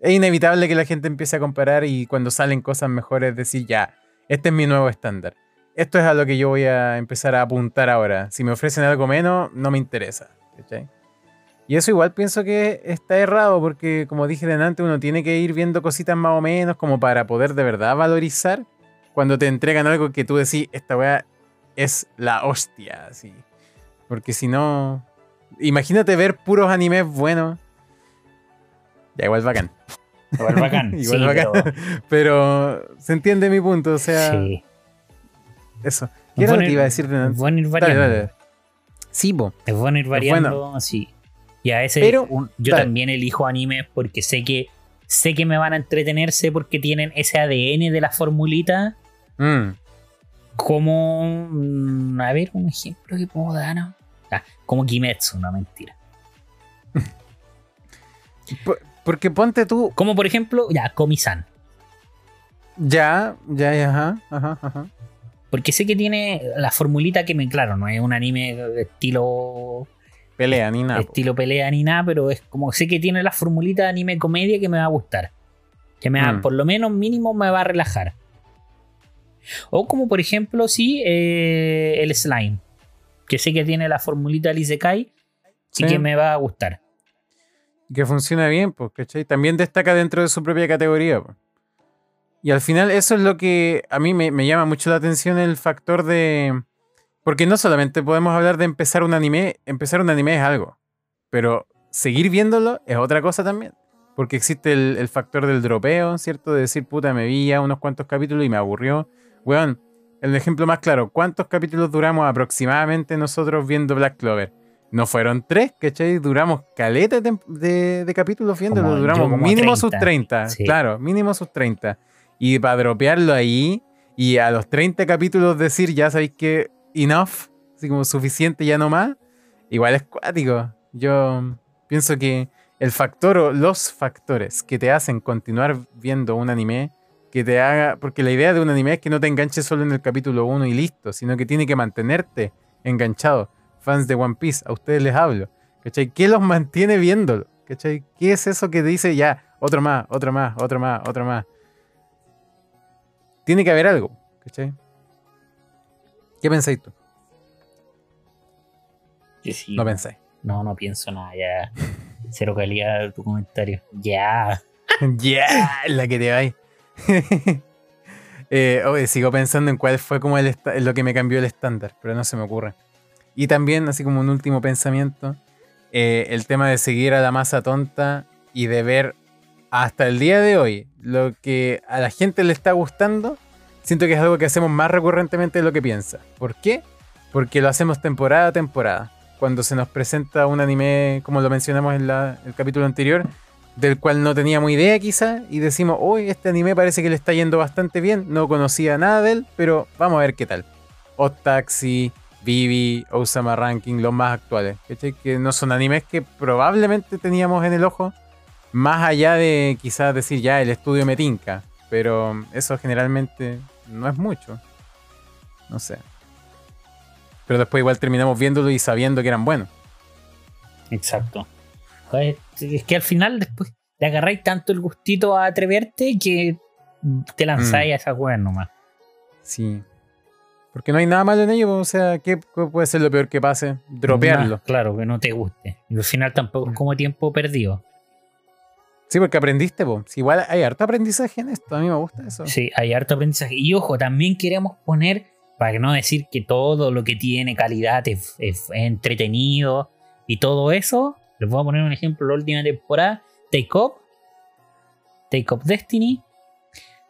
Speaker 2: es inevitable que la gente empiece a comparar y cuando salen cosas mejores decir, ya, este es mi nuevo estándar esto es a lo que yo voy a empezar a apuntar ahora. Si me ofrecen algo menos, no me interesa. Y eso igual pienso que está errado porque, como dije delante, uno tiene que ir viendo cositas más o menos como para poder de verdad valorizar cuando te entregan algo que tú decís, esta weá es la hostia, así. Porque si no, imagínate ver puros animes buenos. Ya igual bacán.
Speaker 1: Igual bacán.
Speaker 2: igual bacán. Pero... se entiende mi punto, o sea... Sí eso. ¿Qué era lo que iba a decir?
Speaker 1: Es bueno ir variando.
Speaker 2: Sí, bo.
Speaker 1: Es bueno ir variando, sí. Y a veces Pero, yo también elijo animes porque sé que sé que me van a entretenerse porque tienen ese ADN de la formulita. Mm. Como. A ver, un ejemplo que puedo dar. ¿no? Ah, como Kimetsu, no mentira.
Speaker 2: porque ponte tú.
Speaker 1: Como por ejemplo, ya, Komi-san.
Speaker 2: Ya, ya, ya, ajá, ajá, ajá.
Speaker 1: Porque sé que tiene la formulita que me, claro, no es un anime de estilo.
Speaker 2: Pelea ni nada.
Speaker 1: Estilo pelea ni nada, pero es como sé que tiene la formulita de anime comedia que me va a gustar. Que me va, mm. por lo menos mínimo me va a relajar. O como por ejemplo, sí, eh, el slime. Que sé que tiene la formulita del Isekai y que me va a gustar.
Speaker 2: Que funciona bien, pues, ¿cachai? También destaca dentro de su propia categoría. Pues. Y al final eso es lo que a mí me, llama mucho la atención, el factor de... Porque no solamente podemos hablar de empezar un anime, empezar un anime es algo, pero seguir viéndolo es otra cosa también. Porque existe el, factor del dropeo, ¿cierto? De decir, puta, me vi ya unos cuantos capítulos y me aburrió. Weón, el ejemplo más claro, ¿cuántos capítulos duramos aproximadamente nosotros viendo Black Clover? No fueron tres, ¿cachai? Duramos caleta de, capítulos viéndolo, duramos mínimo sus 30, claro, mínimo sus 30. Y para dropearlo ahí y a los 30 capítulos decir, ya sabéis que enough, así como suficiente, ya no más, igual es cuático. Yo pienso que el factor o los factores que te hacen continuar viendo un anime, que te haga, porque la idea de un anime es que no te enganches solo en el capítulo 1 y listo, sino que tiene que mantenerte enganchado. Fans de One Piece, a ustedes les hablo. ¿Cachai? ¿Qué los mantiene viéndolo? ¿Cachai? ¿Qué es eso que dice ya, otro más, otro más, otro más, otro más? Tiene que haber algo, ¿cachai? ¿Qué pensáis tú? no pensáis.
Speaker 1: No, no pienso nada, ya. Cero calidad tu comentario. Ya.
Speaker 2: Ya, la que te vais. eh, sigo pensando en cuál fue como lo que me cambió el estándar, pero no se me ocurre. Y también, así como un último pensamiento, eh, el tema de seguir a la masa tonta y de ver hasta el día de hoy, lo que a la gente le está gustando, siento que es algo que hacemos más recurrentemente de lo que piensa. ¿Por qué? Porque lo hacemos temporada a temporada. Cuando se nos presenta un anime, como lo mencionamos en el capítulo anterior, del cual no teníamos idea quizá, y decimos, uy, este anime parece que le está yendo bastante bien, no conocía nada de él, pero vamos a ver qué tal. Odd Taxi, Vivi, Osama Ranking, los más actuales, Que no son animes que probablemente teníamos en el ojo, más allá de quizás decir ya el estudio me tinca, pero eso generalmente no es mucho. No sé. Pero después igual terminamos viéndolo y sabiendo que eran buenos.
Speaker 1: Exacto. Es que al final después le agarráis tanto el gustito a atreverte que te lanzáis mm. a esa weá nomás.
Speaker 2: Sí. Porque no hay nada malo en ello, o sea, ¿qué puede ser lo peor que pase? Dropearlo.
Speaker 1: claro, que no te guste. Y al final tampoco es como tiempo perdido.
Speaker 2: Sí, porque aprendiste, pues. Igual hay harto aprendizaje en esto, a mí me gusta eso.
Speaker 1: Sí, hay harto aprendizaje. Y ojo, también queremos poner, para no decir que todo lo que tiene calidad es, entretenido y todo eso, les voy a poner un ejemplo, la última temporada, Take Up, Take Up Destiny,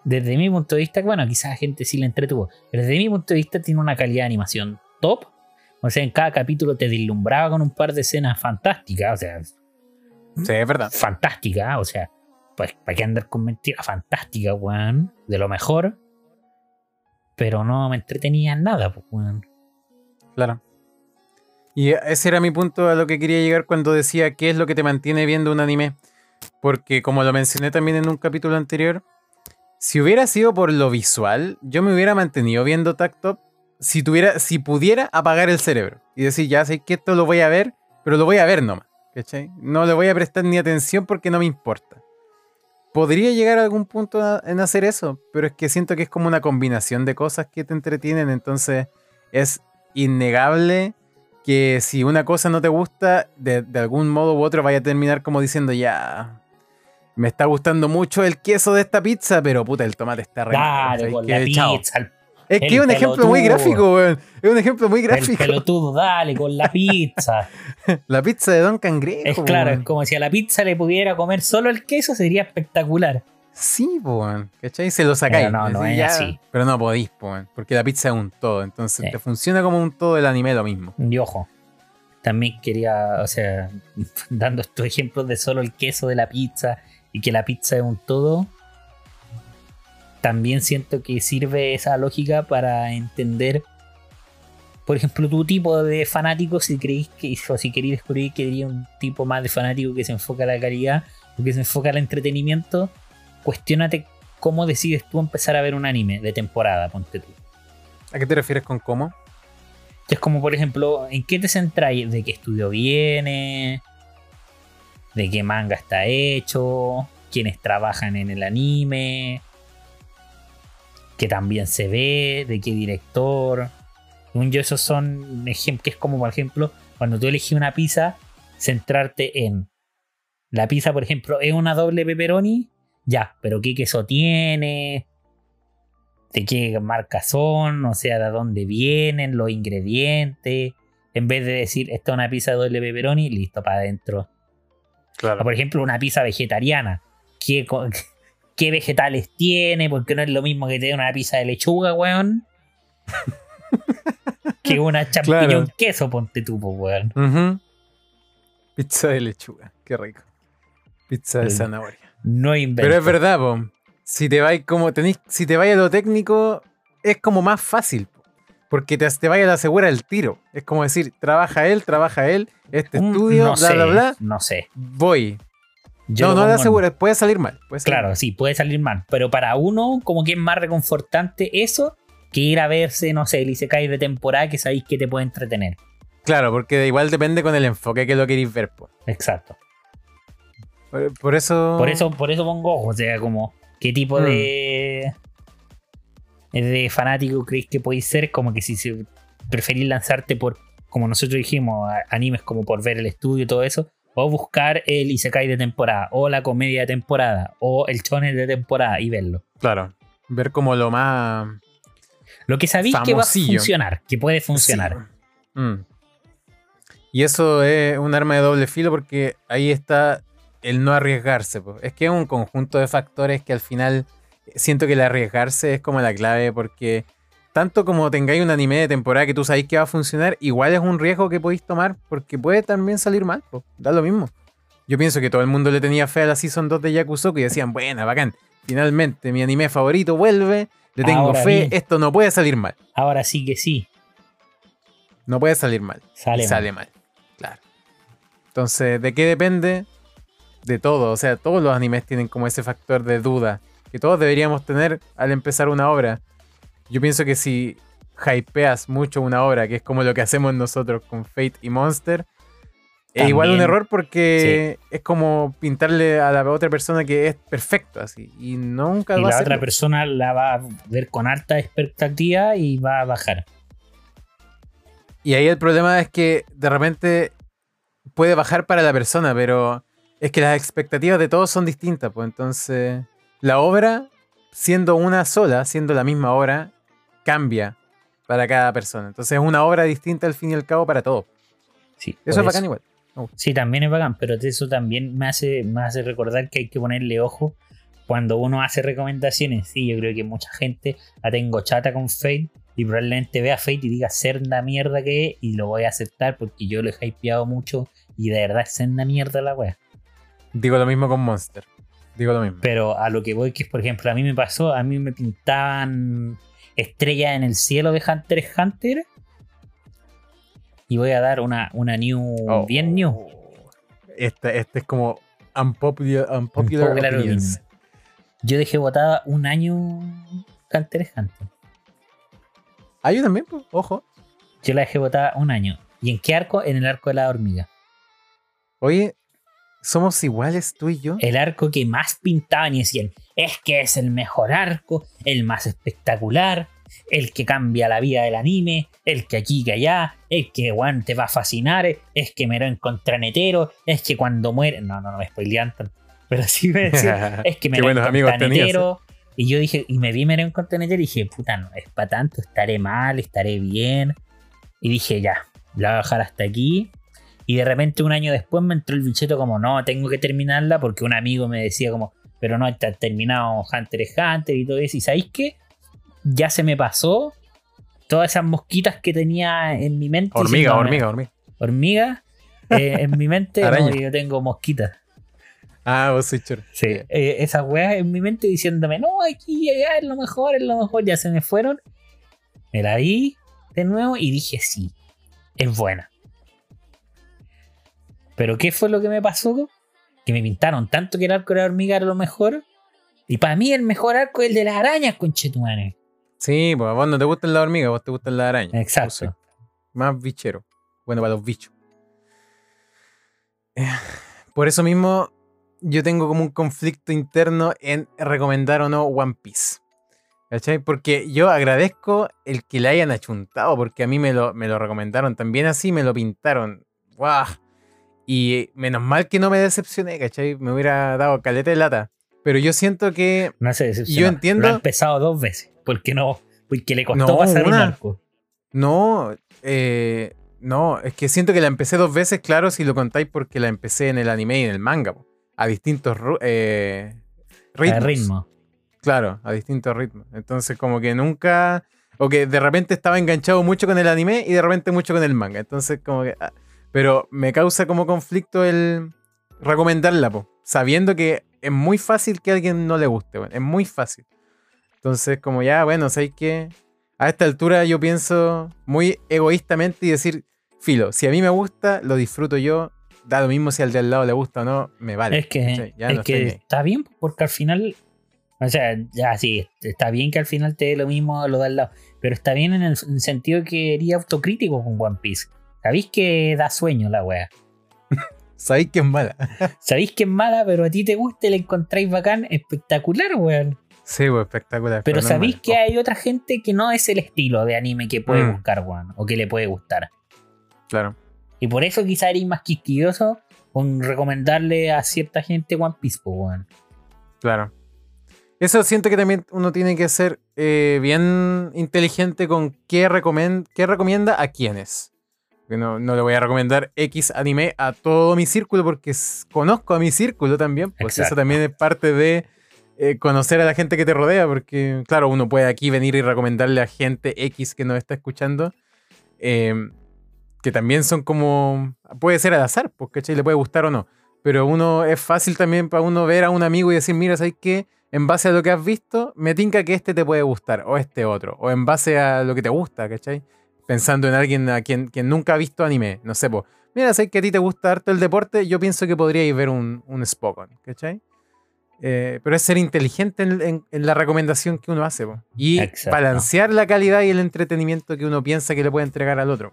Speaker 1: desde mi punto de vista, bueno, quizás a gente sí le entretuvo, pero desde mi punto de vista tiene una calidad de animación top. O sea, en cada capítulo te deslumbraba con un par de escenas fantásticas. O sea,
Speaker 2: Sí, es verdad.
Speaker 1: Fantástica, o sea, pues, ¿para qué andar con mentiras? Fantástica, weón. De lo mejor. Pero no me entretenía en nada, pues, weón.
Speaker 2: Claro. Y ese era mi punto a lo que quería llegar cuando decía qué es lo que te mantiene viendo un anime. Porque como lo mencioné también en un capítulo anterior, si hubiera sido por lo visual, yo me hubiera mantenido viendo Tactop si tuviera, si pudiera apagar el cerebro y decir, ya sé que esto lo voy a ver, pero lo voy a ver nomás. ¿Cachai? No le voy a prestar ni atención porque no me importa. Podría llegar a algún punto en hacer eso, pero es que siento que es como una combinación de cosas que te entretienen, entonces es innegable que si una cosa no te gusta, de, de algún modo u otro vaya a terminar como diciendo ya, me está gustando mucho el queso de esta pizza, pero puta, el tomate está re ¿sabes
Speaker 1: con la
Speaker 2: Chao.
Speaker 1: pizza. el-
Speaker 2: Es que
Speaker 1: el
Speaker 2: es un ejemplo muy gráfico, weón. Es un ejemplo muy
Speaker 1: El
Speaker 2: gráfico.
Speaker 1: pelotudo, dale, con la pizza.
Speaker 2: La pizza de Don Cangrejo.
Speaker 1: Es claro,
Speaker 2: weón.
Speaker 1: es como si a la pizza le pudiera comer solo el queso, sería espectacular.
Speaker 2: Sí, weón. ¿Cachai? Se lo sacáis.
Speaker 1: Pero no, no es
Speaker 2: ya,
Speaker 1: así.
Speaker 2: Pero no podís, po, weón, Porque la pizza es un todo. Entonces
Speaker 1: Sí.
Speaker 2: te funciona como un todo el anime lo mismo.
Speaker 1: Y ojo, también quería, o sea, dando estos ejemplos de solo el queso de la pizza y que la pizza es un todo, también siento que sirve esa lógica para entender, por ejemplo, tu tipo de fanático, si creéis que, o si queréis descubrir que sería un tipo más de fanático que se enfoca a la calidad o que se enfoca al entretenimiento, cuestiónate cómo decides tú empezar a ver un anime de temporada, ponte tú.
Speaker 2: ¿A qué te refieres con cómo?
Speaker 1: Es como, por ejemplo, ¿en qué te centráis? ¿De qué estudio viene? ¿De qué manga está hecho? ¿Quiénes trabajan en el anime? ¿Qué también se ve? ¿De qué director? Según yo, esos son ejemplos que es como, por ejemplo, cuando tú elegís una pizza, centrarte en la pizza, por ejemplo, es una doble pepperoni, ya, pero ¿qué queso tiene? de qué marca son, o sea, de dónde vienen, los ingredientes. En vez de decir, esta es una pizza de doble pepperoni, listo, para adentro.
Speaker 2: Claro.
Speaker 1: O por ejemplo, una pizza vegetariana. ¿Qué, qué vegetales tiene? Porque no es lo mismo que tener una pizza de lechuga, weón. que una champiñón
Speaker 2: Claro.
Speaker 1: queso, ponte tú, weón.
Speaker 2: Pizza de lechuga. Qué rico. Pizza de zanahoria.
Speaker 1: No invento.
Speaker 2: Pero es verdad, po. Si te vais como tenéis, si te vais a lo técnico, es como más fácil. po. Porque te, te vaya a la segura el tiro. Es como decir, trabaja él, trabaja él, este
Speaker 1: Un-
Speaker 2: estudio,
Speaker 1: no
Speaker 2: bla,
Speaker 1: sé,
Speaker 2: bla, bla.
Speaker 1: No sé.
Speaker 2: Voy.
Speaker 1: Yo
Speaker 2: no, no la
Speaker 1: pongo en-
Speaker 2: puede salir mal. puede salir
Speaker 1: Claro,
Speaker 2: mal.
Speaker 1: sí, puede salir mal. Pero para uno, como que es más reconfortante eso que ir a verse, no sé, el Isekai de temporada que sabéis que te puede entretener.
Speaker 2: Claro, porque igual depende con el enfoque que lo queréis ver. po.
Speaker 1: Exacto.
Speaker 2: Por, por eso.
Speaker 1: Por eso, por eso pongo ojo, o sea, como qué tipo
Speaker 2: Mm.
Speaker 1: de de fanático creéis que podéis ser, como que si preferís lanzarte por, como nosotros dijimos, animes como por ver el estudio y todo eso, o buscar el Isekai de temporada, o la comedia de temporada, o el shonen de temporada y verlo.
Speaker 2: Claro. Ver como lo más.
Speaker 1: Lo que sabéis que va a funcionar, que puede funcionar.
Speaker 2: Sí. Mm. Y eso es un arma de doble filo porque ahí está el no arriesgarse. po. Es que es un conjunto de factores que al final siento que el arriesgarse es como la clave porque tanto como tengáis un anime de temporada que tú sabéis que va a funcionar, igual es un riesgo que podéis tomar porque puede también salir mal. po. Da lo mismo. Yo pienso que todo el mundo le tenía fe a la Season 2 de Yakusoku y decían, buena, bacán. Finalmente mi anime favorito vuelve, le tengo
Speaker 1: Ahora
Speaker 2: fe,
Speaker 1: bien.
Speaker 2: esto no puede salir mal.
Speaker 1: Ahora sí que sí,
Speaker 2: No puede salir mal.
Speaker 1: sale,
Speaker 2: y
Speaker 1: mal.
Speaker 2: sale mal. Claro. Entonces, ¿de qué depende? De todo. O sea, todos los animes tienen como ese factor de duda que todos deberíamos tener al empezar una obra. Yo pienso que si hypeas mucho una obra, que es como lo que hacemos nosotros con Fate y Monster, es igual un error porque es como pintarle a la otra persona que es perfecto así. Y nunca
Speaker 1: Y
Speaker 2: va
Speaker 1: la otra persona la va a ver con alta expectativa y va a bajar.
Speaker 2: Y ahí el problema es que de repente puede bajar para la persona, pero es que las expectativas de todos son distintas. Pues entonces, la obra, siendo una sola, siendo la misma obra, cambia para cada persona. Entonces es una obra distinta al fin y al cabo para todos.
Speaker 1: Sí,
Speaker 2: Eso es bacán igual.
Speaker 1: Sí, también es bacán, pero eso también me hace, me hace recordar que hay que ponerle ojo cuando uno hace recomendaciones. Sí, yo creo que mucha gente la tengo chata con Fate y probablemente vea Fate y diga senda mierda que es y lo voy a aceptar porque yo lo he hypeado mucho y de verdad es senda mierda la wea.
Speaker 2: Digo lo mismo con Monster. Digo lo mismo.
Speaker 1: Pero a lo que voy, que es por ejemplo, a mí me pasó, a mí me pintaban estrellas en el cielo de Hunter x Hunter. y voy a dar una, una new,
Speaker 2: Oh.
Speaker 1: bien new.
Speaker 2: Este, este es como unpopular, unpopular
Speaker 1: Unpopular
Speaker 2: opinions.
Speaker 1: opinion. Yo dejé botada un año Hunter x Hunter.
Speaker 2: Ah, yo también, pues, ojo.
Speaker 1: Yo la dejé botada un año. ¿Y en qué arco? En el arco de la hormiga.
Speaker 2: Oye, somos iguales tú y yo.
Speaker 1: El arco que más pintaban y decían, es que es el mejor arco, el más espectacular, el que cambia la vida del anime, el que aquí que allá, el que weón, te va a fascinar, es que me lo encontré netero, es que cuando muere. No, no, no me spoilean tanto. Pero sí me decían, es que me lo
Speaker 2: tenías, ¿eh?
Speaker 1: Y yo dije, y me vi Merón con Tenetero y dije, puta, no es para tanto, estaré mal, estaré bien. Y dije, ya, la voy a bajar hasta aquí. Y de repente un año después me entró el bicheto como, no, tengo que terminarla porque un amigo me decía como, pero no, está terminado Hunter x Hunter y todo eso. Y ¿sabéis qué? Ya se me pasó todas esas mosquitas que tenía en mi mente.
Speaker 2: Hormiga, hormiga, hormiga.
Speaker 1: Hormiga. eh, en mi mente no, yo tengo mosquitas.
Speaker 2: Ah, vos sois choro.
Speaker 1: Sí, eh, esas weas en mi mente diciéndome, no, aquí, allá, es lo mejor, es lo mejor, ya se me fueron. Me la vi de nuevo y dije, sí, es buena. Pero ¿qué fue lo que me pasó? Que me pintaron tanto que el arco de la hormiga era lo mejor. Y para mí el mejor arco es el de las arañas, conchetumane.
Speaker 2: Sí, pues a vos no te gustan las hormigas, vos te gustan las arañas.
Speaker 1: Exacto.
Speaker 2: Más bichero. Bueno, para los bichos. Eh, Por eso mismo, yo tengo como un conflicto interno en recomendar o no One Piece. ¿Cachai? Porque yo agradezco el que le hayan achuntado, porque a mí me lo, me lo recomendaron también así, me lo pintaron. ¡Guau! Y menos mal que no me decepcioné, ¿cachai? Me hubiera dado caleta de lata. Pero yo siento que
Speaker 1: No sé,
Speaker 2: Yo entiendo-
Speaker 1: Lo ha empezado dos veces. Porque no, porque le costó
Speaker 2: No,
Speaker 1: pasar un
Speaker 2: una.
Speaker 1: arco.
Speaker 2: No, eh, no, es que siento que la empecé dos veces, claro, si lo contáis porque la empecé en el anime y en el manga, po, a distintos eh, ritmos.
Speaker 1: Ritmo.
Speaker 2: Claro, a distintos ritmos. Entonces, como que nunca. O que de repente estaba enganchado mucho con el anime y de repente mucho con el manga. Entonces, como que. ah, Pero me causa como conflicto el recomendarla, po, sabiendo que es muy fácil que a alguien no le guste, weón, es muy fácil. Entonces, como ya, bueno, ¿sabes qué? A esta altura yo pienso muy egoístamente y decir, filo, si a mí me gusta, lo disfruto yo, da lo mismo si al de al lado le gusta o no, me vale.
Speaker 1: es que.
Speaker 2: Ya
Speaker 1: es
Speaker 2: no
Speaker 1: que está bien porque al final, o sea, ya sí, está bien que al final te dé lo mismo lo de al lado, pero está bien en el en el sentido que eres autocrítico con One Piece. Sabéis que da sueño la wea.
Speaker 2: Sabéis que es mala.
Speaker 1: Sabéis que es mala, pero a ti te gusta y la encontráis bacán, espectacular, weón.
Speaker 2: Sí, pues espectacular.
Speaker 1: Pero
Speaker 2: es
Speaker 1: sabéis que hay otra gente que no es el estilo de anime que puede
Speaker 2: Mm.
Speaker 1: buscar, weón, o que le puede gustar.
Speaker 2: Claro.
Speaker 1: Y por eso quizá eres más quisquilloso con recomendarle a cierta gente One Piece, weón.
Speaker 2: Claro. Eso siento que también uno tiene que ser eh, bien inteligente con qué, qué recomienda a quiénes. No, no le voy a recomendar X anime a todo mi círculo porque conozco a mi círculo también. Pues eso también es parte de eh, conocer a la gente que te rodea. Porque, claro, uno puede aquí venir y recomendarle a gente X que nos está escuchando. eh, que también son como. Puede ser al azar, pues, ¿cachai? Le puede gustar o no. Pero uno es fácil también para uno ver a un amigo y decir, mira, ¿sabes qué? En base a lo que has visto, me tinca que este te puede gustar, o este otro. O en base a lo que te gusta, ¿cachai? Pensando en alguien a quien, quien nunca ha visto anime. No sé, pues. Mira, ¿sabes que a ti te gusta harto el deporte? Yo pienso que podríais ver un, un Spokon, ¿cachai? Eh, pero es ser inteligente en, en- en la recomendación que uno hace, po. Y
Speaker 1: Exacto.
Speaker 2: balancear la calidad y el entretenimiento que uno piensa que le puede entregar al otro.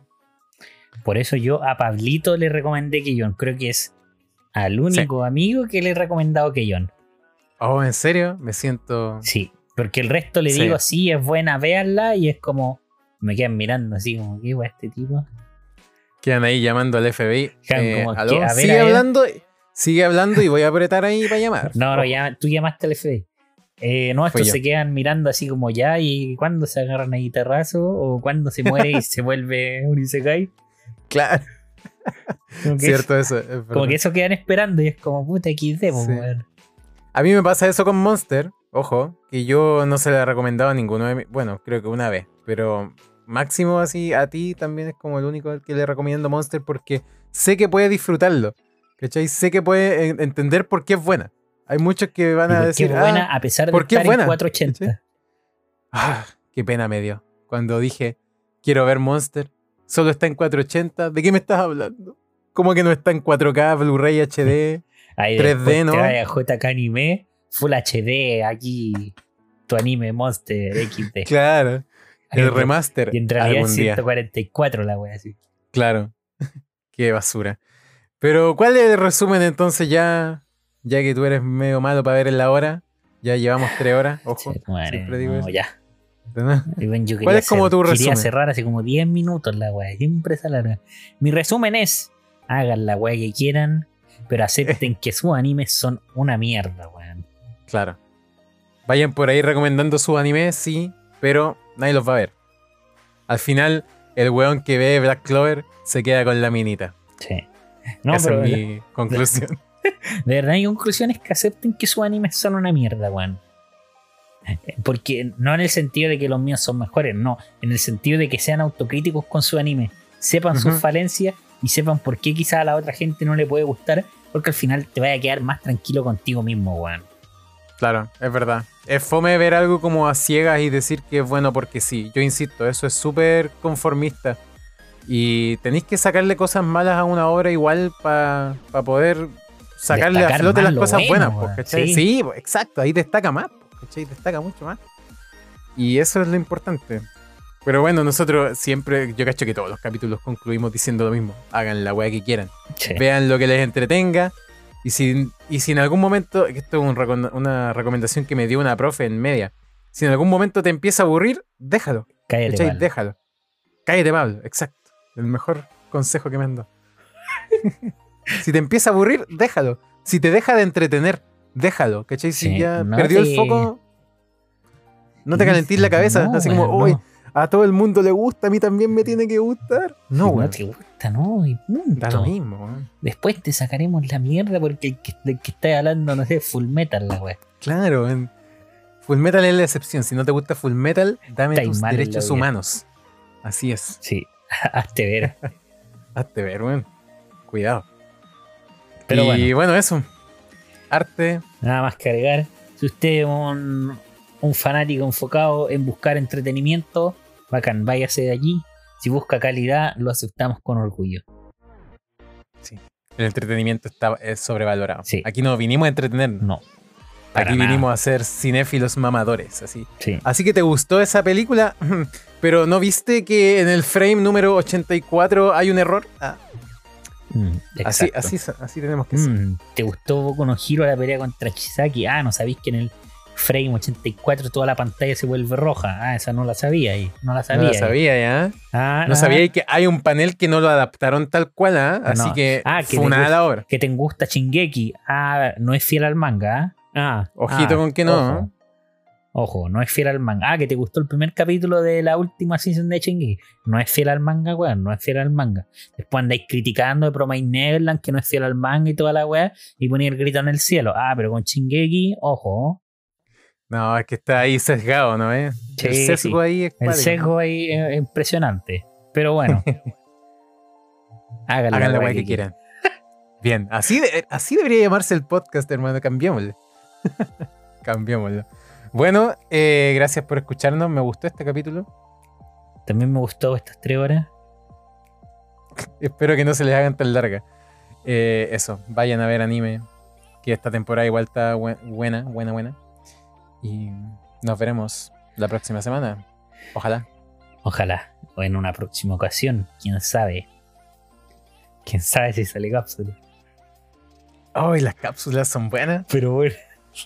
Speaker 1: Por eso yo a Pablito le recomendé Keyon. Creo que es al único amigo que le he recomendado Keyon.
Speaker 2: Oh, ¿en serio? Me siento...
Speaker 1: Sí, porque el resto le
Speaker 2: Sí.
Speaker 1: digo, sí, es buena, véanla, y es como, me quedan mirando así como, ¿qué va este tipo?
Speaker 2: Quedan ahí llamando al FBI.
Speaker 1: Quedan
Speaker 2: Eh,
Speaker 1: como
Speaker 2: ¿aló?
Speaker 1: que, a ver,
Speaker 2: sigue
Speaker 1: a
Speaker 2: hablando, sigue hablando y voy a apretar ahí para llamar.
Speaker 1: No, no,
Speaker 2: Oh,
Speaker 1: ya, tú llamaste al FBI. Eh, no, estos se quedan mirando así como ya, y cuándo se agarran a guitarrazo, o cuándo se muere y se vuelve un Isekai.
Speaker 2: Claro,
Speaker 1: Como que,
Speaker 2: cierto eso. es
Speaker 1: como que eso quedan esperando y es como puta XD, po,
Speaker 2: Sí. A mí me pasa eso con Monster, ojo, que yo no se le he recomendado a ninguno de mis... Bueno, creo que una vez, pero máximo así a ti también es como el único al que le recomiendo Monster porque sé que puede disfrutarlo, ¿cachai? Sé que puede en- entender por qué es buena. Hay muchos que van a decir,
Speaker 1: buena
Speaker 2: "Ah,
Speaker 1: a pesar de
Speaker 2: ¿por qué es
Speaker 1: estar
Speaker 2: buena?
Speaker 1: en 480.
Speaker 2: ah, qué pena me dio. Cuando dije, quiero ver Monster, solo está en 480. ¿De qué me estás hablando? ¿Cómo que no está en 4K, Blu-ray HD?
Speaker 1: Ahí
Speaker 2: 3D,
Speaker 1: después
Speaker 2: ¿no?
Speaker 1: JK Anime, Full HD, aquí tu anime Monster XD.
Speaker 2: Claro. El remaster.
Speaker 1: Y en realidad es
Speaker 2: algún día.
Speaker 1: 144 la wea así.
Speaker 2: Claro. Qué basura. Pero, ¿cuál es el resumen entonces ya? Ya que tú eres medio malo para ver en la hora. Ya llevamos tres horas. Ojo.
Speaker 1: Madre,
Speaker 2: siempre digo
Speaker 1: no,
Speaker 2: eso.
Speaker 1: ya.
Speaker 2: ¿Cuál
Speaker 1: quería
Speaker 2: es como tu
Speaker 1: Quería
Speaker 2: resumen?
Speaker 1: cerrar hace como 10 minutos la wea. Siempre esa larga. Mi resumen es: hagan la wea que quieran, pero acepten que sus animes son una mierda, weón.
Speaker 2: Claro. Vayan por ahí recomendando sus animes, sí, pero nadie los va a ver. Al final, el weón que ve Black Clover se queda con la minita.
Speaker 1: Sí. No,
Speaker 2: Esa
Speaker 1: pero
Speaker 2: es mi conclusión.
Speaker 1: De verdad, mi conclusión es que acepten que sus animes son una mierda, weón. Porque no en el sentido de que los míos son mejores, no. En el sentido de que sean autocríticos con su anime. Sepan sus falencias y sepan por qué quizás a la otra gente no le puede gustar. Porque al final te vaya a quedar más tranquilo contigo mismo, weón.
Speaker 2: Claro, es verdad. Es fome ver algo como a ciegas y decir que es bueno porque sí. Yo insisto, eso es súper conformista. Y tenéis que sacarle cosas malas a una obra igual para poder sacarle a flote las cosas
Speaker 1: bueno,
Speaker 2: buenas, pues.
Speaker 1: Sí.
Speaker 2: Sí, pues, exacto, ahí destaca más, pues, ¿cachai? Destaca mucho más. Y eso es lo importante. Pero bueno, nosotros siempre, yo cacho que todos los capítulos concluimos diciendo lo mismo. Hagan la weá que quieran
Speaker 1: Sí.
Speaker 2: vean lo que les entretenga. Y si, y si en algún momento, esto es un una recomendación que me dio una profe en media, si en algún momento te empieza a aburrir, déjalo.
Speaker 1: Cállate. Pablo.
Speaker 2: Déjalo. Cállate, Pablo, exacto. El mejor consejo que me han dado. si te empieza a aburrir, déjalo. Si te deja de entretener, déjalo. ¿Cachai? Si
Speaker 1: Sí,
Speaker 2: ya
Speaker 1: no
Speaker 2: perdió
Speaker 1: te-
Speaker 2: el foco, no te calentís la cabeza.
Speaker 1: No,
Speaker 2: así como, uy,
Speaker 1: no.
Speaker 2: a todo el mundo le gusta, a mí también me tiene que gustar. No,
Speaker 1: no gusta, no, y punto.
Speaker 2: Da lo mismo, weón.
Speaker 1: Después te sacaremos la mierda porque el que, el que está hablando, no sé, full metal, la wea.
Speaker 2: Claro, en Full Metal es la excepción. Si no te gusta Full Metal, dame tus derechos humanos. Así es.
Speaker 1: Sí, hazte ver.
Speaker 2: Hazte ver, weón. Cuidado.
Speaker 1: Pero
Speaker 2: y
Speaker 1: bueno.
Speaker 2: bueno. eso. Arte.
Speaker 1: Nada más que agregar. Si usted es un, un fanático enfocado en buscar entretenimiento, bacán, váyase de allí. Si busca calidad, lo aceptamos con orgullo.
Speaker 2: El entretenimiento está es sobrevalorado.
Speaker 1: Sí.
Speaker 2: Aquí no vinimos a entretenernos.
Speaker 1: No.
Speaker 2: Aquí
Speaker 1: nada.
Speaker 2: vinimos a ser cinéfilos mamadores. Así.
Speaker 1: Sí.
Speaker 2: Así que te gustó esa película, pero ¿no viste que en el frame número 84 hay un error? Ah,
Speaker 1: Mm,
Speaker 2: así, así, así tenemos que ser.
Speaker 1: Mm, ¿Te gustó Boku no Hero la pelea contra Chisaki? Ah, no sabéis que en el frame 84 toda la pantalla se vuelve roja. Ah, esa no la sabía ahí. No la
Speaker 2: No
Speaker 1: sabía.
Speaker 2: la
Speaker 1: ahí.
Speaker 2: sabía ya.
Speaker 1: Ah,
Speaker 2: No
Speaker 1: ah,
Speaker 2: sabía que hay un panel que no lo adaptaron tal cual, ¿ah? Así
Speaker 1: No.
Speaker 2: que
Speaker 1: Ah, que
Speaker 2: una
Speaker 1: gusta-
Speaker 2: la obra.
Speaker 1: Que te gusta Shingeki. Ah, no es fiel al manga. Ah, ah,
Speaker 2: Ojito
Speaker 1: ah,
Speaker 2: con que no.
Speaker 1: Ojo. Ojo, no es fiel al manga. Ah, que te gustó el primer capítulo de la última season de Shingeki. No es fiel al manga, weón. No es fiel al manga. Después andáis criticando de Promise Neverland que no es fiel al manga y toda la weá. Y ponía el grito en el cielo. Ah, pero con Shingeki, ojo.
Speaker 2: No, es que está ahí sesgado, ¿no? eh?
Speaker 1: Sí,
Speaker 2: el sesgo
Speaker 1: sí.
Speaker 2: ahí es
Speaker 1: El sesgo ahí es impresionante. Pero bueno. Háganlo
Speaker 2: Hagan la weá que quieran. Bien, así, de- así debería llamarse el podcast, hermano. Cambiémosle. Cambiémoslo. Bueno, eh, gracias por escucharnos. Me gustó este capítulo.
Speaker 1: También me gustó estas tres horas.
Speaker 2: Espero que no se les hagan tan largas. Eh, eso, vayan a ver anime. Que esta temporada igual está bue- buena, buena, buena. Y nos veremos la próxima semana. Ojalá.
Speaker 1: Ojalá. O en una próxima ocasión. Quién sabe. Quién sabe si sale cápsula.
Speaker 2: Ay, las cápsulas son buenas.
Speaker 1: Pero bueno.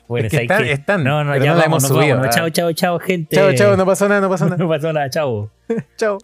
Speaker 1: Bueno,
Speaker 2: es que
Speaker 1: ¿sabes
Speaker 2: están, están,
Speaker 1: No, no, ya
Speaker 2: no la
Speaker 1: vamos,
Speaker 2: hemos subido. ah.
Speaker 1: Chao, chao, chao, gente.
Speaker 2: Chao, chao, no pasó nada, no pasó nada.
Speaker 1: No pasó nada, chao.
Speaker 2: chao.